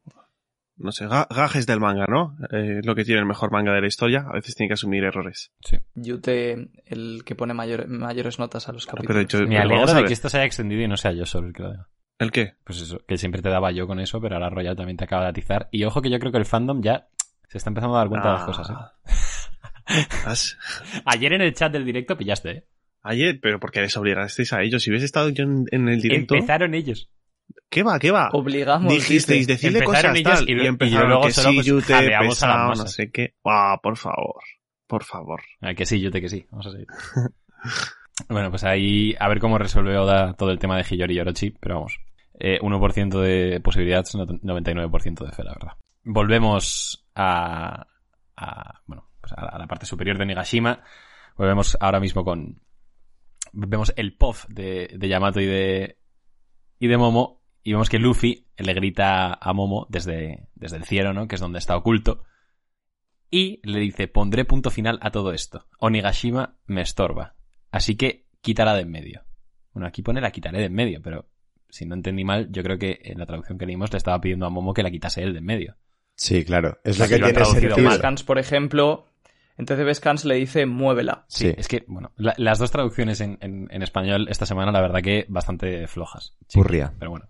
No sé, ga- gajes del manga, ¿no? Eh, lo que tiene el mejor manga de la historia. A veces tiene que asumir errores. sí. Yute, el que pone mayor- mayores notas a los Pero capítulos. yo- Me pero alegro de que esto se haya extendido y no sea yo solo el que lo diga. ¿El qué? Pues eso, que siempre te daba yo con eso, pero ahora Royal también te acaba de atizar. Y ojo que yo creo que el fandom ya se está empezando a dar cuenta de las Ah. cosas, ¿eh? Has- Ayer en el chat del directo pillaste, ¿eh? Ayer, pero porque les obligasteis a ellos. Si hubiese estado yo en, en el directo. Empezaron ellos. ¿Qué va? ¿Qué va? Obligamos. Dijisteis, decirle Empezaron cosas ellos tal. y Y, lo- y empezaron luego que solo, sí, pues, a las pesado, no masas. sé qué. Ah, por favor. Por favor. Ah, que sí, yo te que sí. Vamos a seguir. bueno, pues ahí a ver cómo resuelve Oda todo el tema de Hiyori y Orochi, pero vamos. Eh, 1% de posibilidad, 99% de fe, la verdad. Volvemos a, a bueno, pues a, a la parte superior de Nigashima. Volvemos ahora mismo con vemos el POF de, de Yamato y de y de Momo y vemos que Luffy le grita a Momo desde, desde el cielo, ¿no? Que es donde está oculto. Y le dice, pondré punto final a todo esto. Onigashima me estorba. Así que quítala de en medio. Bueno, aquí pone la quitaré de en medio, pero si no entendí mal, yo creo que en la traducción que leímos le estaba pidiendo a Momo que la quitase él de en medio. Sí, claro. Es lo que han tiene sentido. mal. Por ejemplo, entonces Scans le dice muévela. Sí, Sí. es que, bueno, la- las dos traducciones en, en- en español esta semana, la verdad que bastante flojas. Purria. Pero bueno.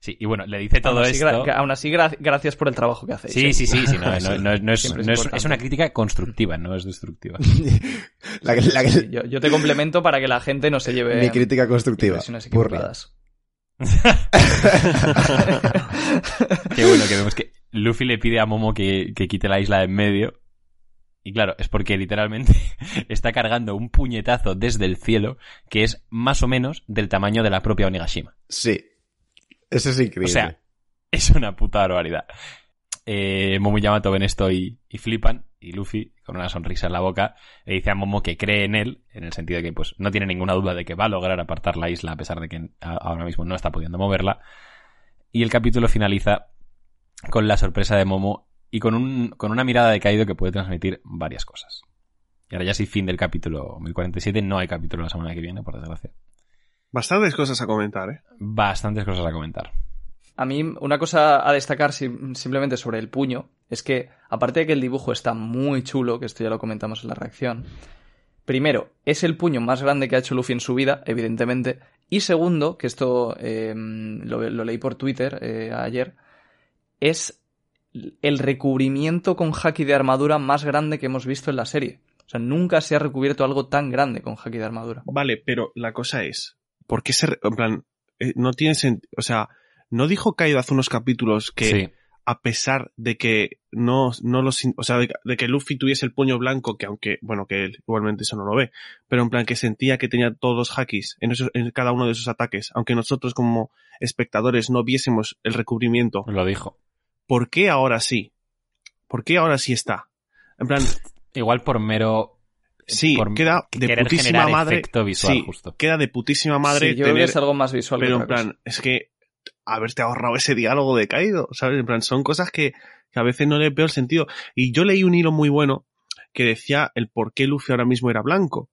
Sí, y bueno, le dice todo aún así, esto. gra- aún así, gra- gracias por el trabajo que hacéis. Sí, ¿eh? sí, sí, sí, no, no- no- no es, una crítica constructiva, no es destructiva. La que- la que- Sí, Yo, yo te complemento para que la gente no se lleve mi crítica constructiva. equivocadas. Qué bueno que vemos que Luffy le pide a Momo que, que quite la isla de en medio. Y claro, es porque literalmente está cargando un puñetazo desde el cielo que es más o menos del tamaño de la propia Onigashima. Sí. Eso es increíble. O sea, es una puta barbaridad. Eh, Momo y Yamato ven esto y, y flipan. Y Luffy, con una sonrisa en la boca, le dice a Momo que cree en él, en el sentido de que pues no tiene ninguna duda de que va a lograr apartar la isla, a pesar de que ahora mismo no está pudiendo moverla. Y el capítulo finaliza con la sorpresa de Momo y con, un, con una mirada de caído que puede transmitir varias cosas. Y ahora ya sí, fin del capítulo 1047. No hay capítulo la semana que viene, por desgracia. Bastantes cosas a comentar, ¿eh? Bastantes cosas a comentar. A mí, una cosa a destacar sim- simplemente sobre el puño es que, aparte de que el dibujo está muy chulo, que esto ya lo comentamos en la reacción, primero, es el puño más grande que ha hecho Luffy en su vida, evidentemente, y segundo, que esto eh, lo, lo leí por Twitter eh, ayer, es el recubrimiento con haki de armadura más grande que hemos visto en la serie. O sea, nunca se ha recubierto algo tan grande con haki de armadura. Vale, pero la cosa es, ¿por qué se... En plan, eh, no tiene sentido... O sea, ¿no dijo Kaido hace unos capítulos que Sí. a pesar de que no, no lo, sin- o sea, de, de que Luffy tuviese el puño blanco, que aunque, bueno, que él igualmente eso no lo ve, pero en plan que sentía que tenía todos los hakis en, esos- en cada uno de esos ataques, aunque nosotros como espectadores no viésemos el recubrimiento, Lo dijo. ¿Por qué ahora sí? ¿Por qué ahora sí está? En plan, Igual por mero. sí, por queda de putísima madre. visual, sí, justo. queda de putísima madre Sí, yo creo que tener es algo más visual que Pero en cosa. plan, es que haberte ahorrado ese diálogo de Kaido, ¿sabes? En plan, son cosas que, que a veces no le veo el sentido. Y yo leí un hilo muy bueno que decía el por qué Luffy ahora mismo era blanco.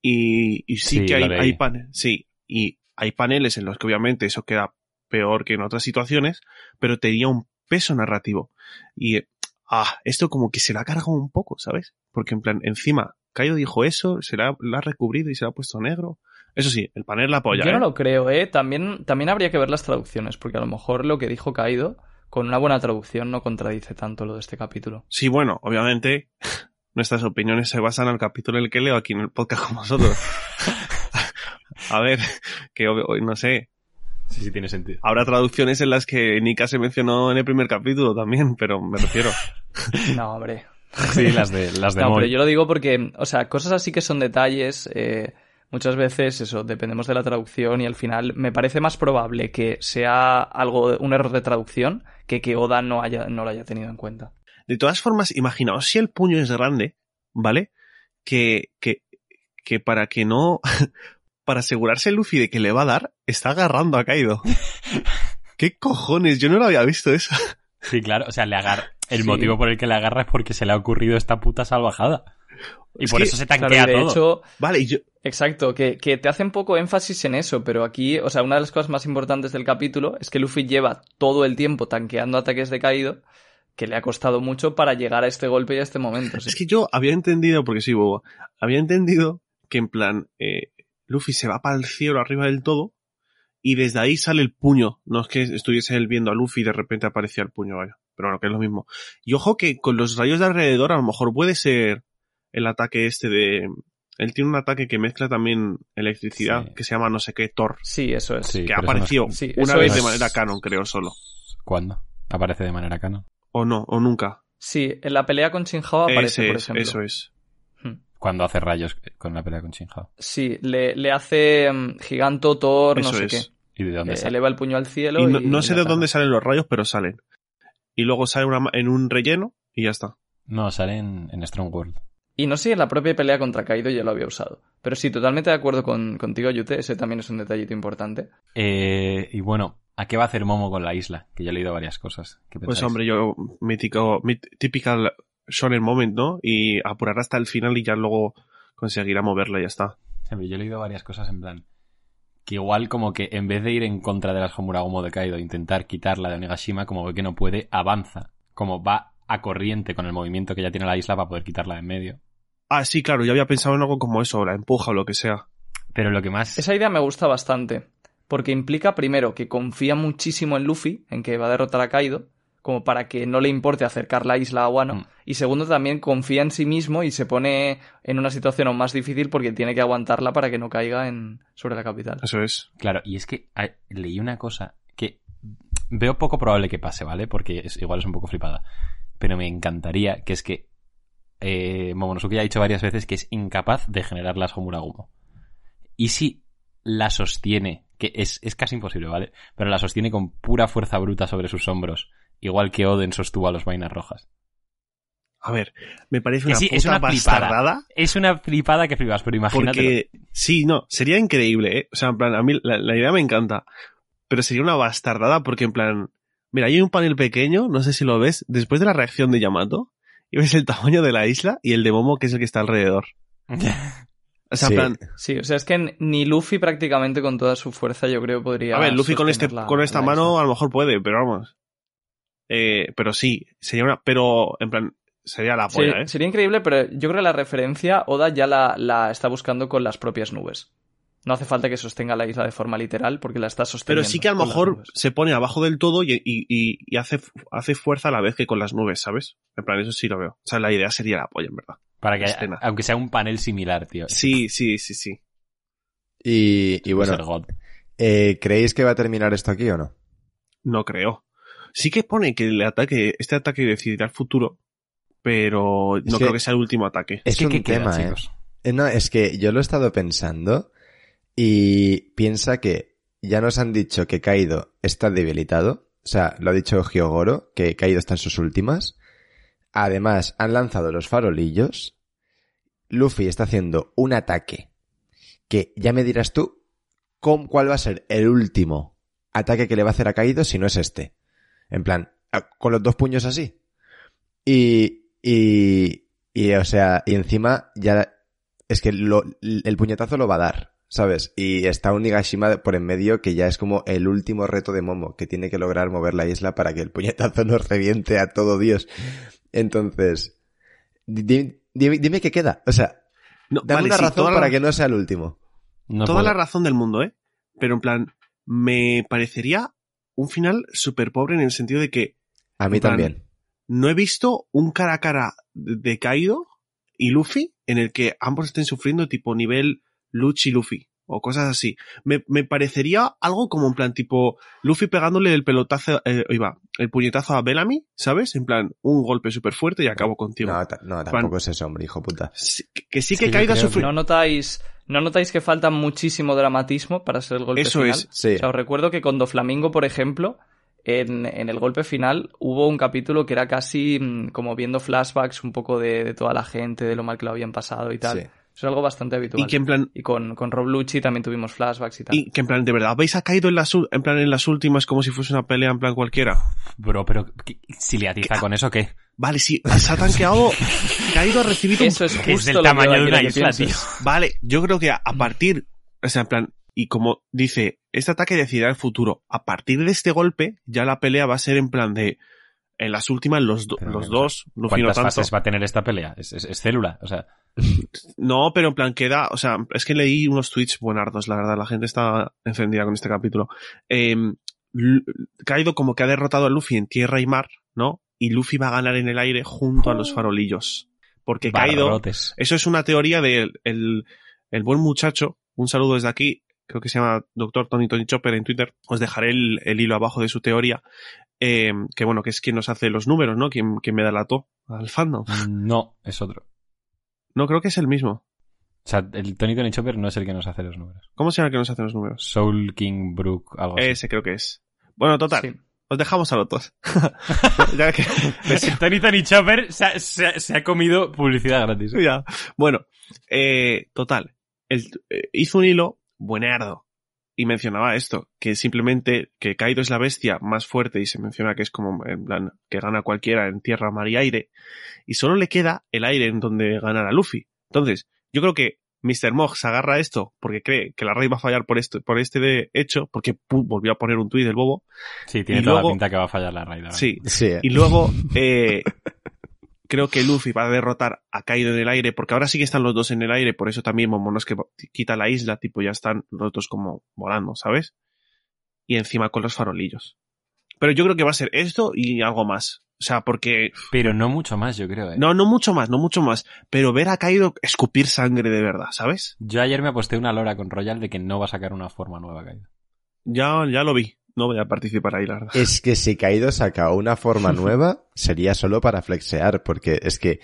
Y, y sí, Sí, que hay, hay paneles, sí, y hay paneles en los que obviamente eso queda peor que en otras situaciones, pero tenía un peso narrativo. Y, ah, esto como que se lo ha cargado un poco, ¿sabes? Porque en plan, encima, Kaido dijo eso, se la, la ha recubrido y se la ha puesto negro. Eso sí, el panel la apoya, Yo no ¿eh? lo creo, ¿eh? También, también habría que ver las traducciones, porque a lo mejor lo que dijo Kaido, con una buena traducción, no contradice tanto lo de este capítulo. Sí, bueno, obviamente nuestras opiniones se basan en el capítulo en el que leo aquí en el podcast con vosotros. A ver, que no sé. Sí, sí, tiene sentido. Habrá traducciones en las que Nika se mencionó en el primer capítulo también, pero me refiero. No, hombre. Sí, las de, las de No, pero yo lo digo porque, o sea, cosas así que son detalles, eh, muchas veces eso, dependemos de la traducción y al final me parece más probable que sea algo, un error de traducción que que Oda no, haya, no lo haya tenido en cuenta. De todas formas, imaginaos si el puño es grande, ¿vale? Que, que, que para que no, para asegurarse Luffy de que le va a dar, está agarrando a Kaido. ¿Qué cojones? Yo no lo había visto eso. Sí, claro. O sea, le agarra. El Sí. motivo por el que le agarra es porque se le ha ocurrido esta puta salvajada. Y Es por que, eso se tanquea de todo. hecho, Vale, y yo, Exacto, que, que te hacen poco énfasis en eso, pero aquí, o sea, una de las cosas más importantes del capítulo es que Luffy lleva todo el tiempo tanqueando ataques de Kaido, que le ha costado mucho para llegar a este golpe y a este momento. sí. Es que yo había entendido, porque sí, bobo, había entendido que en plan, eh, Luffy se va para el cielo arriba del todo y desde ahí sale el puño. No es que estuviese él viendo a Luffy y de repente aparecía el puño, vaya. Pero bueno, que es lo mismo. Y ojo que con los rayos de alrededor a lo mejor puede ser el ataque este de... Él tiene un ataque que mezcla también electricidad, Sí. que se llama no sé qué Thor, Sí, eso es. Sí. que no apareció es- Sí, una vez de manera canon, creo, solo. ¿Cuándo? Aparece de manera canon. O no, o nunca. Sí, en la pelea con Shinhao aparece, Ese por es, ejemplo. eso es. Cuando hace rayos con la pelea con Shinhao. Sí, le, le hace mm, Giganto, Thor, no Eso sé es. ¿Y de qué. dónde Eh, sale? eleva el puño al cielo. Y no, y no sé de dónde salen los rayos, pero salen. Y luego sale una en un relleno y ya está. No, sale en, en Strong World. Y no sé si en la propia pelea contra Kaido ya lo había usado. Pero sí, totalmente de acuerdo con, contigo, Yute. Ese también es un detallito importante. Eh, y bueno, ¿a qué va a hacer Momo con la isla? Que yo he leído varias cosas. ¿Qué Pues hombre, yo, mítico, typical shonen moment, ¿no? Y apurar hasta el final y ya luego conseguirá moverla y ya está. Siempre, yo he leído varias cosas en plan. Que igual como que en vez de ir en contra de las Homuragumo de Kaido, intentar quitarla de Onigashima, como ve que no puede, avanza. Como va a corriente con el movimiento que ya tiene la isla para poder quitarla de en medio. Ah, sí, claro, yo había pensado en algo como eso, la empuja o lo que sea. Pero lo que más... Esa idea me gusta bastante. Porque implica, primero, que confía muchísimo en Luffy, en que va a derrotar a Kaido, como para que no le importe acercar la isla a Wano. Mm. Y segundo, también confía en sí mismo y se pone en una situación aún más difícil porque tiene que aguantarla para que no caiga en... sobre la capital. Eso es. Claro, y es que ah, leí una cosa que veo poco probable que pase, ¿vale? Porque es, igual es un poco flipada. Pero me encantaría, que es que eh, Momonosuke ya ha dicho varias veces que es incapaz de generar las Homuragumo. Y si la sostiene, que es, es casi imposible, ¿vale? Pero la sostiene con pura fuerza bruta sobre sus hombros, igual que Oden sostuvo a los vainas rojas. A ver, me parece una sí, puta es una flipada. bastardada. Es una flipada que flipas, pero imagínate. Porque, sí, no, sería increíble, ¿eh? O sea, en plan, a mí la, la idea me encanta. Pero sería una bastardada porque, en plan, mira, hay un panel pequeño, no sé si lo ves, después de la reacción de Yamato, y ves el tamaño de la isla y el de Momo, que es el que está alrededor. O sea, Sí. en plan, Sí, o sea, es que ni Luffy prácticamente con toda su fuerza yo creo podría... a ver, Luffy con este, la- con esta mano isla. a lo mejor puede, pero vamos. Eh, pero sí, sería una, pero, en plan, sería la polla, Sería, ¿eh? sería increíble, pero yo creo que la referencia Oda ya la, la está buscando con las propias nubes. No hace falta que sostenga la isla de forma literal porque la está Pero sosteniendo. sí que a lo mejor se pone abajo del todo y, y, y- y hace, hace fuerza a la vez que con las nubes, ¿sabes? En plan, eso sí lo veo. O sea, la idea sería la polla, en verdad. Para que, escena. aunque sea un panel similar, tío. Sí, sí, sí, sí. Y, y bueno, eh, ¿creéis que va a terminar esto aquí o no? No creo. Sí que pone que el ataque, este ataque decidirá el futuro, pero no creo que sea el último ataque. Es que, un ¿qué queda, tema, ¿eh? chicos? Eh, No, es que yo lo he estado pensando y piensa que ya nos han dicho que Kaido está debilitado. O sea, lo ha dicho Hyogoro, que Kaido está en sus últimas. Además, han lanzado los farolillos. Luffy está haciendo un ataque que ya me dirás tú cuál va a ser el último ataque que le va a hacer a Kaido si no es este. En plan, con los dos puños así. Y, y, y, o sea, y encima ya es que lo- el puñetazo lo va a dar, ¿sabes? Y está un Nigashima por en medio que ya es como el último reto de Momo, que tiene que lograr mover la isla para que el puñetazo nos reviente a todo Dios. Entonces, di- dime, dime qué queda. O sea, No, dame vale, una sí, razón para la- que no sea el último. No toda puedo. la razón del mundo, ¿eh? Pero en plan, me parecería un final súper pobre en el sentido de que A mí plan, también. no he visto un cara a cara de Kaido y Luffy en el que ambos estén sufriendo tipo nivel Luchi y Luffy o cosas así. Me, me parecería algo como en plan tipo Luffy pegándole el pelotazo, eh, iba, el puñetazo a Bellamy, ¿sabes? En plan, un golpe súper fuerte y acabo contigo. No, no, tampoco es eso, hombre, hijo puta. Que- que sí Es que que yo Kaido ha creo sufrido. ¿No notáis, ¿No notáis que falta muchísimo dramatismo para ser el golpe Eso final? es. Sí. O sea, os recuerdo que con Doflamingo, por ejemplo, en, en el golpe final hubo un capítulo que era casi mm, como viendo flashbacks un poco de, de toda la gente, de lo mal que lo habían pasado y tal. Sí. Eso es algo bastante habitual. Y que en plan, Y con, con Rob Lucci también tuvimos flashbacks y tal. y que en plan, de verdad, ¿veis a Kaido en las, en plan, en las últimas como si fuese una pelea en plan cualquiera? Bro, pero ¿qué- si le atiza con eso, ¿qué? Vale, sí, se ha tanqueado. Kaido ha recibido un Eso es que es justo del lo que tamaño a de una que isla, pienses. Vale, yo creo que a, a partir, o sea, en plan, y como dice, este ataque decidirá el futuro. A partir de este golpe, ya la pelea va a ser en plan de, en las últimas, los, do- los dos, Luffy no ¿Cuántas tanto. fases va a tener esta pelea? Es, es- es célula, o sea... No, pero en plan queda, o sea, es que leí unos tweets buenardos, la verdad, la gente está encendida con este capítulo. Eh, L- Kaido como que ha derrotado a Luffy en tierra y mar, ¿no? Y Luffy va a ganar en el aire junto a los farolillos. Porque Kaido, barrotes. Eso es una teoría del el, el buen muchacho. Un saludo desde aquí. Creo que se llama Dr. Tony Tony Chopper en Twitter. Os dejaré el, el hilo abajo de su teoría. Eh, que bueno, que es quien nos hace los números, ¿no? Quien, quien me da la to al fandom. No, es otro. No, creo que es el mismo. O sea, el Tony Tony Chopper no es el que nos hace los números. ¿Cómo se llama el que nos hace los números? Soul King Brook, algo así. Ese creo que es. Bueno, total. Sí. Os dejamos a los dos. ya que, Tony Tony Chopper se ha, se ha- se ha comido publicidad gratis. ya. Bueno, eh, total. El, eh, hizo un hilo buenardo y mencionaba esto, que simplemente que Kaido es la bestia más fuerte y se menciona que es como en plan que gana cualquiera en tierra, mar y aire y solo le queda el aire en donde ganar a Luffy. Entonces, yo creo que Mr. Mog se agarra a esto porque cree que la raid va a fallar por esto, por este de hecho, porque volvió a poner un tuit del bobo. Sí, tiene Y toda luego- la pinta que va a fallar la raid. Sí, Sí, y luego, eh, creo que Luffy va a derrotar a Kaido en el aire, porque ahora sí que están los dos en el aire, por eso también Momonosuke quita la isla, tipo ya están los dos como volando, ¿sabes? Y encima con los farolillos. Pero yo creo que va a ser esto y algo más. O sea, porque, Pero no mucho más, yo creo. ¿eh? no, no mucho más, no mucho más, pero ver a Kaido escupir sangre de verdad, ¿sabes? Yo ayer me aposté una lora con Royal de que no va a sacar una forma nueva, Kaido. Ya, ya lo vi. No voy a participar ahí, la verdad. Es que si Kaido saca una forma nueva, sería solo para flexear, porque es que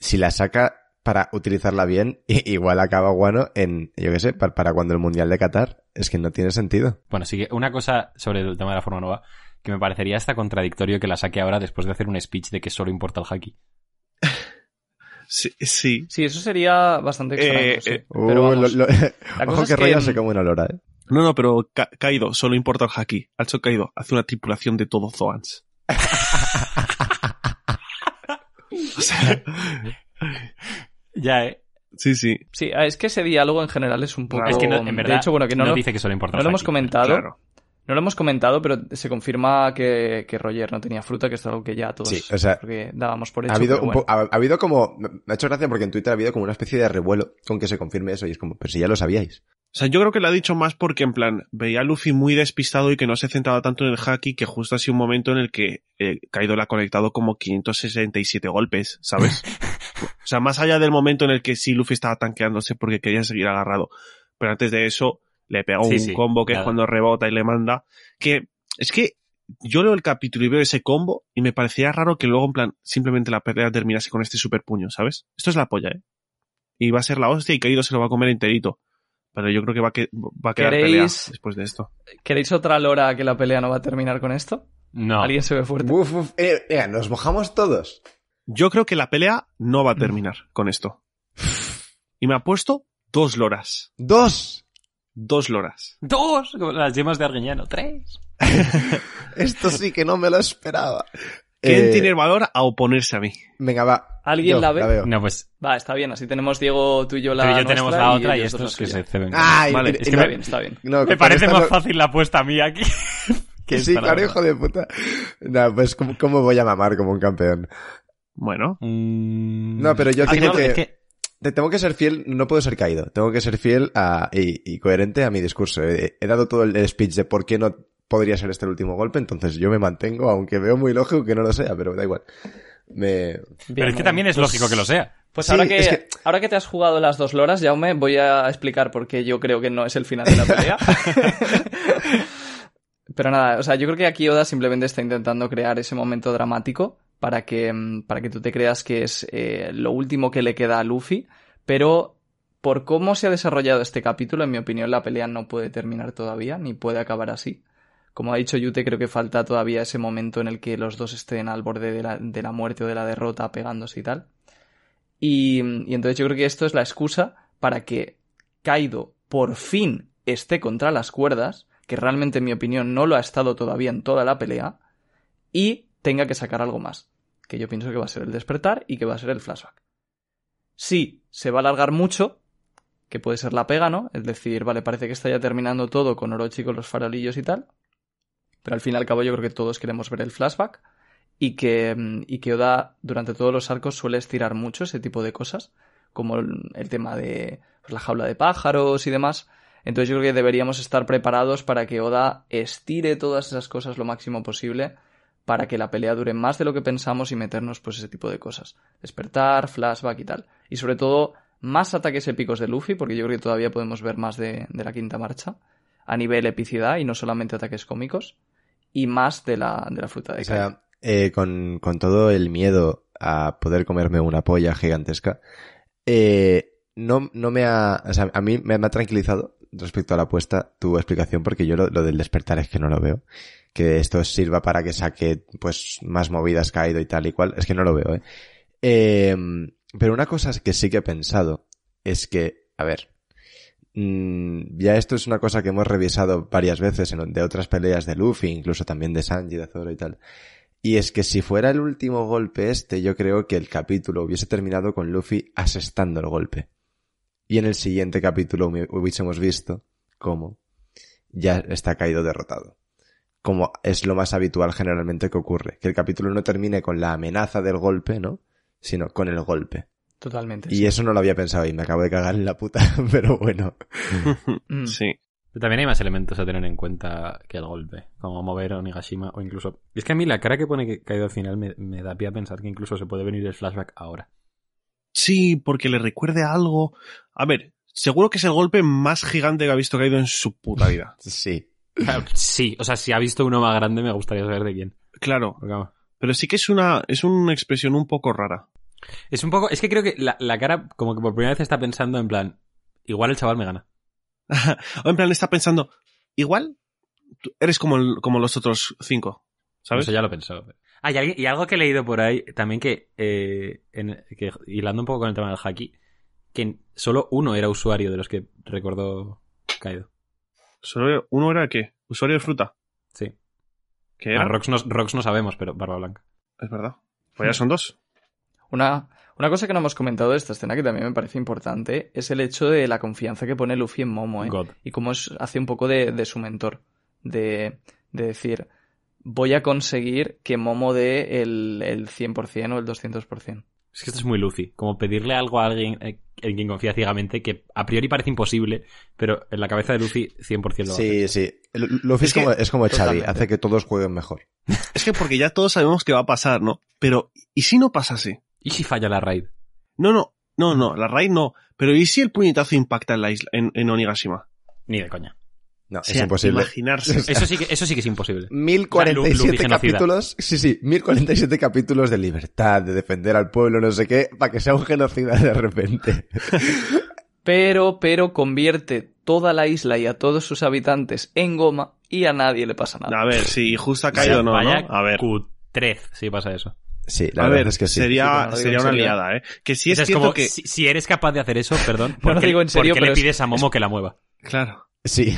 si la saca para utilizarla bien, igual acaba guano en, yo qué sé, pa- para, cuando el Mundial de Qatar. Es que no tiene sentido. Bueno, sí que una cosa sobre el tema de la forma nueva, que me parecería hasta contradictorio que la saque ahora después de hacer un speech de que solo importa el haki. Sí, sí. Sí, eso sería bastante extraño. Eh, sí. eh, Pero Uh, vamos, lo- lo- la Ojo cosa que es que, se come una lora, eh. No, no, pero Ka- Kaido solo importa el haki. Al hecho Kaido hace una tripulación de todo Zoans. o sea, Ya, ¿eh? sí, sí. Sí, ah, es que ese diálogo en general es un poco... Es que no, en verdad de hecho, bueno, que no, no lo- dice que solo importa no lo hemos comentado. Claro. No lo hemos comentado, pero se confirma que, que Roger no tenía fruta, que es algo que ya todos Sí, o sea, porque dábamos por hecho. Ha habido, bueno. po- ha, ha habido como, me ha hecho gracia porque en Twitter ha habido como una especie de revuelo con que se confirme eso y es como, pero si ya lo sabíais. O sea, yo creo que lo ha dicho más porque, en plan, veía a Luffy muy despistado y que no se centraba tanto en el haki, que justo ha sido un momento en el que eh, Kaido le ha conectado como 567 golpes, ¿sabes? o sea, más allá del momento en el que sí Luffy estaba tanqueándose porque quería seguir agarrado. Pero antes de eso, le pegó Sí, un sí, combo que es cuando rebota y le manda. Que, es que yo leo el capítulo y veo ese combo y me parecía raro que luego, en plan, simplemente la pelea terminase con este super puño, ¿sabes? Esto es la polla, ¿eh? Y va a ser la hostia y Kaido se lo va a comer enterito. Pero yo creo que va a, que, va a quedar pelea ¿Queréis- después de esto. ¿Queréis otra lora que la pelea no va a terminar con esto? No. ¿Alguien se ve fuerte? Uf, uf, eh, nos mojamos todos. Yo creo que la pelea no va a terminar con esto. Y me ha puesto dos loras. ¡Dos! Dos loras. Dos, como las yemas de Arguiñano. Tres. Esto sí que no me lo esperaba. ¿Quién Eh, tiene el valor a oponerse a mí? Venga, va. ¿Alguien Yo la ve? veo. No, pues. Va, está bien. Así tenemos Diego, tú y yo la Pero yo tenemos nuestra la otra y dos estos que se ceben. Ay, Vale, y- es y que no- Está bien, está bien. no, Me parece más fácil la apuesta a mí aquí. Que sí, claro, verdad. hijo de puta. No, pues ¿cómo, cómo voy a mamar como un campeón? Bueno, Mm, No, pero yo tengo que- es que- Te- Tengo que ser fiel, no puedo ser caído. Tengo que ser fiel a, y, y coherente a mi discurso. He, he dado todo el speech de por qué no podría ser este el último golpe, entonces yo me mantengo, aunque veo muy lógico que no lo sea, pero da igual. Me... Bien, Pero es que también es lógico que lo sea. Pues Sí, ahora, que, es que- ahora que te has jugado las dos loras, Jaume, voy a explicar por qué yo creo que no es el final de la pelea. Pero nada, o sea, yo creo que aquí Oda simplemente está intentando crear ese momento dramático para que, mm, para que tú te creas que es eh, lo último que le queda a Luffy, pero por cómo se ha desarrollado este capítulo, en mi opinión, la pelea no puede terminar todavía, ni puede acabar así. Como ha dicho Yute, creo que falta todavía ese momento en el que los dos estén al borde de la, de la muerte o de la derrota, pegándose y tal. Y, y entonces yo creo que esto es la excusa para que Kaido por fin esté contra las cuerdas, que realmente en mi opinión no lo ha estado todavía en toda la pelea, y tenga que sacar algo más, que yo pienso que va a ser el despertar y que va a ser el flashback. Si se va a alargar mucho, que puede ser la pega, ¿no? Es decir, vale, parece que está ya terminando todo con Orochi, con los farolillos y tal, pero al fin y al cabo yo creo que todos queremos ver el flashback y que, y que Oda durante todos los arcos suele estirar mucho ese tipo de cosas, como el, el tema de pues, la jaula de pájaros y demás. Entonces yo creo que deberíamos estar preparados para que Oda estire todas esas cosas lo máximo posible para que la pelea dure más de lo que pensamos y meternos pues ese tipo de cosas. Despertar, flashback y tal. Y sobre todo, más ataques épicos de Luffy, porque yo creo que todavía podemos ver más de, de la quinta marcha, a nivel epicidad y no solamente ataques cómicos, y más de la, de la fruta de O sea, eh, con, con todo el miedo a poder comerme una polla gigantesca, eh, no, no me ha, o sea, a mí me ha tranquilizado respecto a la apuesta tu explicación porque yo lo, del despertar es que no lo veo. Que esto sirva para que saque, pues, más movidas caído y tal y cual, es que no lo veo, eh. Eh, pero una cosa que sí que he pensado es que, a ver, mm, ya esto es una cosa que hemos revisado varias veces en, de otras peleas de Luffy, incluso también de Sanji, de Zoro y tal. Y es que si fuera el último golpe este, yo creo que el capítulo hubiese terminado con Luffy asestando el golpe. Y en el siguiente capítulo hubiésemos visto cómo ya está caído derrotado. Como es lo más habitual generalmente que ocurre. Que el capítulo no termine con la amenaza del golpe, ¿no? Sino con el golpe. Totalmente. Y eso no lo había pensado y me acabo de cagar en la puta, pero bueno. Mm. sí. Pero también hay más elementos a tener en cuenta que el golpe, como mover a Onigashima o incluso... Es que a mí la cara que pone que caído al final me, me da pie a pensar que incluso se puede venir el flashback ahora. Sí, porque le recuerde a algo. A ver, seguro que es el golpe más gigante que ha visto caído en su puta vida. Sí. Claro, sí, o sea, si ha visto uno más grande me gustaría saber de quién. Claro, pero sí que es una, es una expresión un poco rara. Es un poco... Es que creo que la, la cara como que por primera vez está pensando en plan... Igual el chaval me gana. o en plan está pensando, igual eres como, el- como los otros cinco, ¿sabes? Eso ya lo pensó. Ah, y, alguien- y algo que he leído por ahí también que, eh, en- que hilando un poco con el tema del haki, que solo uno era usuario de los que recordó Kaido. Solo uno era qué? Usuario de fruta. Sí. ¿Qué era? Ah, Rox, no, Rox no sabemos, pero Barba Blanca. Es verdad. Pues ya son dos. Una, una cosa que no hemos comentado de esta escena que también me parece importante es el hecho de la confianza que pone Luffy en Momo, ¿eh? God. Y cómo es- hace un poco de, de su mentor. De, de decir, voy a conseguir que Momo dé el, el 100% o el 200%. Es que esto es muy Luffy. Como pedirle algo a alguien eh, en quien confía ciegamente que a priori parece imposible, pero en la cabeza de Luffy 100% lo hace. Sí, sí. Lu- Luffy es, Es que- como, es como Xavi, hace que todos jueguen mejor. Es que porque ya todos sabemos que va a pasar, ¿no? Pero, ¿y si no pasase? ¿Y si falla la raid? No, no, no, no, la raid no. Pero ¿y si el puñetazo impacta en la isla, en, en Onigashima? Ni de coña. No, O es sea, imposible. Imaginarse. Eso sí que, eso sí que es imposible. 1047 Lu- Luffy genocida. capítulos, sí, sí, 1047 capítulos de libertad, de defender al pueblo, no sé qué, para que sea un genocida de repente. Pero, pero convierte toda la isla y a todos sus habitantes en goma y a nadie le pasa nada. A ver, si justo ha caído, no, Vaya ¿no? A ver. cutrez si pasa eso. Sí, la A verdad ver, es que sí. sería, Sí, no sería una serio. liada, ¿eh? Que sí O es sea, como, que... si, si eres capaz de hacer eso, perdón, ¿por No lo qué, digo en serio, por qué pero le es- pides a Momo que la mueva? Claro. Sí,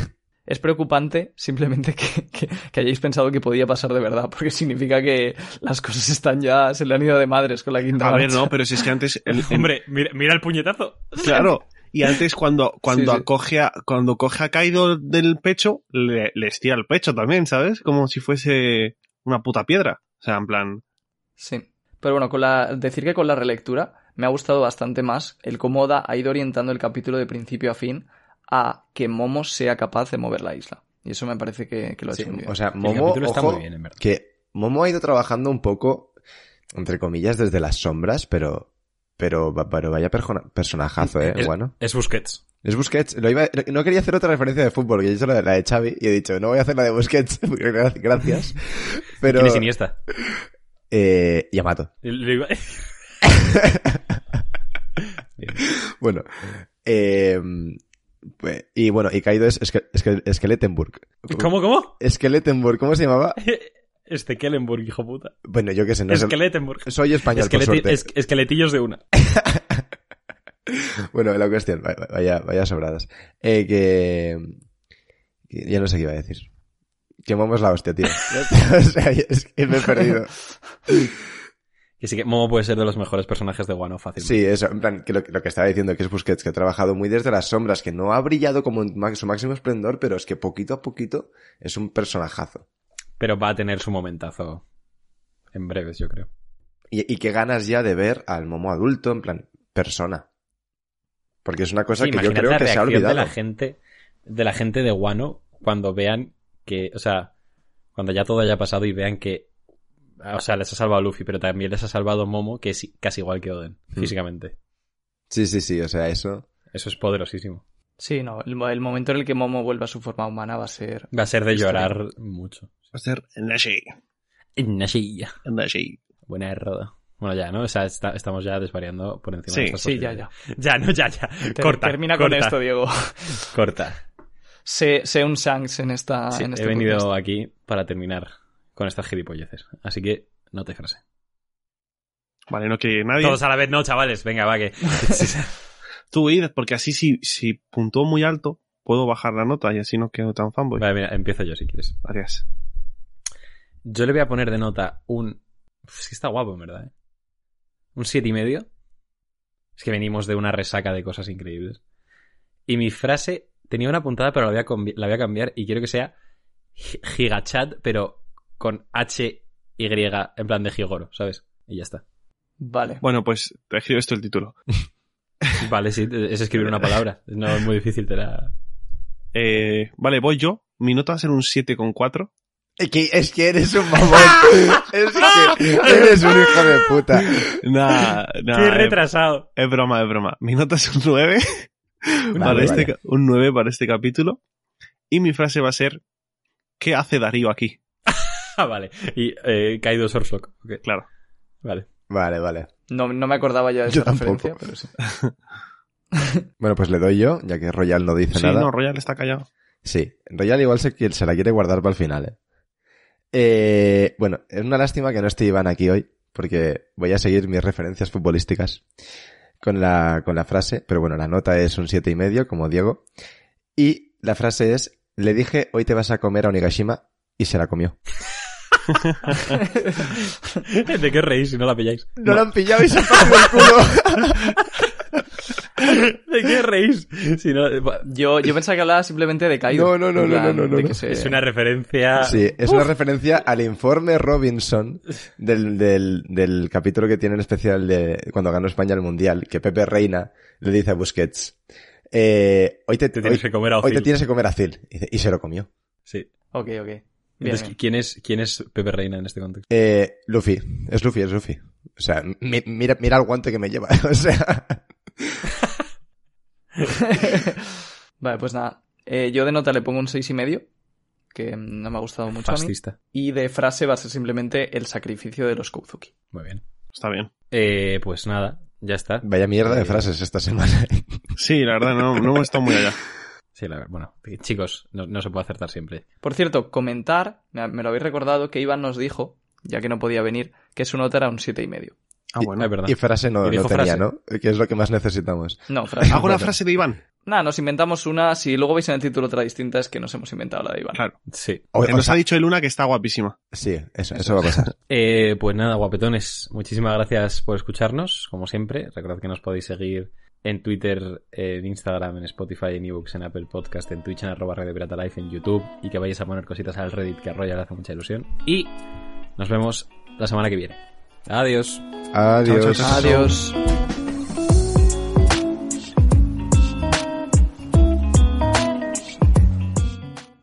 Es preocupante simplemente que, que- que hayáis pensado que podía pasar de verdad, porque significa que las cosas están ya, se le han ido de madres con la quinta A ver, no, pero si es que antes... el- en- Hombre, mira, mira el puñetazo. Claro. Y antes cuando, cuando Sí, sí. acoge a, cuando coge a Kaido del pecho, le, le estira el pecho también, ¿sabes? Como si fuese una puta piedra. O sea, en plan, Sí. Pero bueno, con la, decir que con la relectura me ha gustado bastante más el cómo Oda ha ido orientando el capítulo de principio a fin a que Momo sea capaz de mover la isla. Y eso me parece que, que lo ha sí, hecho muy bien. o sea, El Momo, capítulo está ojo, muy bien, en verdad. que Momo ha ido trabajando un poco, entre comillas, desde las sombras, pero, pero, pero vaya persona- personajazo, eh, Es- bueno. Es Busquets. Es Busquets. Lo iba, no quería hacer otra referencia de fútbol, que he hecho la de, la de Xavi y he dicho, no voy a hacer la de Busquets, gracias. Pero, ¿Quién es Iniesta? eh, Yamato. Bueno, eh, y bueno, y Kaido es, Ske- Ske- Skeletenburg. ¿Cómo, cómo? Skeletenburg, ¿cómo se llamaba? Este Kellenburg, hijo puta. Bueno, yo qué sé, no sé. Esqueletenburg. Soy español, por Esqueleti- suerte. es- esqueletillos de una. Bueno, la cuestión, vaya, vaya, sobradas. Eh, que, que Ya no sé qué iba a decir. Que Momo es la hostia, tío. o sea, es que me he perdido. Que sí que Momo puede ser de los mejores personajes de Wano fácil. Sí, eso, en plan, que lo, lo que estaba diciendo, que es Busquets, que ha trabajado muy desde las sombras, que no ha brillado como en su máximo esplendor, pero es que poquito a poquito es un personajazo. Pero va a tener su momentazo en breves, yo creo. Y, y qué ganas ya de ver al Momo adulto, en plan, persona. Porque es una cosa Sí, que yo creo que se ha olvidado. de la gente de la gente de Wano cuando vean que, o sea, cuando ya todo haya pasado y vean que o sea, les ha salvado Luffy, pero también les ha salvado Momo, que es casi igual que Oden, Hmm. físicamente. Sí, sí, sí, o sea, eso. Eso es poderosísimo. Sí, no, el, mo- el momento en el que Momo vuelva a su forma humana va a ser... Va a ser de llorar mucho. va a ser Nashi. Nashi. Nashi. Buena roda. Bueno, ya, ¿no? O sea, está- estamos ya desvariando por encima Sí, de estas Sí, ya, ya. Ya, no, ya, ya. Corta. Termina corta, con esto, Diego. Corta. sé, sé un Shanks en esta... Sí, en este he venido podcast. aquí para terminar con estas gilipolleces. Así que no te frase. Vale, no que nadie. Todos a la vez, no, chavales. Venga, va, que. Tú id, porque así si, si puntúo muy alto, puedo bajar la nota y así no quedo tan fanboy. Vale, mira, empiezo yo si quieres. Gracias. Yo le voy a poner de nota un. Es que está guapo, en verdad, ¿eh? Un siete y medio. Es que venimos de una resaca de cosas increíbles. Y mi frase tenía una puntada, pero la voy a, la voy a cambiar y quiero que sea gi- gigachat, pero con H Y en plan de Gigoro, ¿sabes? Y ya está. Vale. Bueno, pues te escribo esto el título. Vale, sí, es escribir una palabra. No es muy difícil, te la. Eh, vale, voy yo. Mi nota va a ser un 7,4. Es que, es que eres un mamón. es que eres un hijo de puta. Nah, nah, ¡Qué es- retrasado! Es broma, es broma. Mi nota es un 9. para Vale, este, vale. Un 9 para este capítulo. Y mi frase va a ser: ¿Qué hace Darío aquí? Ah, vale. Y eh, Kaido Sorslock. Ok, Claro. Vale. Vale, vale. No, no me acordaba ya de Yo esa tampoco. referencia, pero sí. Bueno, pues le doy yo, ya que Royal no dice Sí, nada. no, Royal está callado. Sí, Royal igual se, se la quiere guardar para el final. ¿eh? Eh, bueno, es una lástima que no esté Iván aquí hoy, porque voy a seguir mis referencias futbolísticas con la, con la frase, pero bueno, la nota es un siete y medio, como Diego. Y la frase es, le dije, hoy te vas a comer a Onigashima, y se la comió. ¿De qué reís si no la pilláis? No, la han pillado y se ha partido el culo. ¿De qué reís? Si no, Yo, yo pensaba que hablaba simplemente de Kaido. No, no, no, no, no, no, no. se- es una referencia. Sí, es una referencia al informe Robinson del, del, del capítulo que tiene en especial de cuando ganó España el Mundial, que Pepe Reina le dice a Busquets, eh, hoy te, Te tienes hoy- que comer a hoy te tienes que comer a Zil. Y, y se lo comió. Sí. Ok, ok. Entonces, bien. ¿quién es, ¿quién es Pepe Reina en este contexto? Eh, Luffy, es Luffy, es Luffy. O sea, mi- mira, mira el guante que me lleva. O sea, vale, pues nada. Eh, yo de nota le pongo un seis y medio, que no me ha gustado mucho a mí. Fascista. Y de frase va a ser simplemente el sacrificio de los Kouzuki. Muy bien. Está bien. Eh, pues nada, ya está. Vaya mierda de Eh, frases esta semana. Sí, la verdad, no, no hemos estado muy allá. Sí, la, bueno, chicos, no, no se puede acertar siempre. Por cierto, comentar, me, me lo habéis recordado, que Iván nos dijo, ya que no podía venir, que su nota era un siete y medio. Ah, bueno. es verdad. y frase no, Y no tenía, frase. ¿no? Que es lo que más necesitamos. No, frase. Hago una frase de Iván. Nada, nos inventamos una. Si luego veis en el título otra distinta, es que nos hemos inventado la de Iván. Claro. Sí. O- nos sea, ha dicho el Luna que está guapísima. sí, eso, eso va a pasar. Eh, pues nada, guapetones, muchísimas gracias por escucharnos, como siempre. Recordad que nos podéis seguir en Twitter, en Instagram, en Spotify, en ebooks, en Apple Podcast, en Twitch, en arroba Radio Pirata Life, en YouTube, y que vayáis a poner cositas al Reddit que a Royal le hace mucha ilusión. Y nos vemos la semana que viene. Adiós. Adiós. chao, chao. Adiós.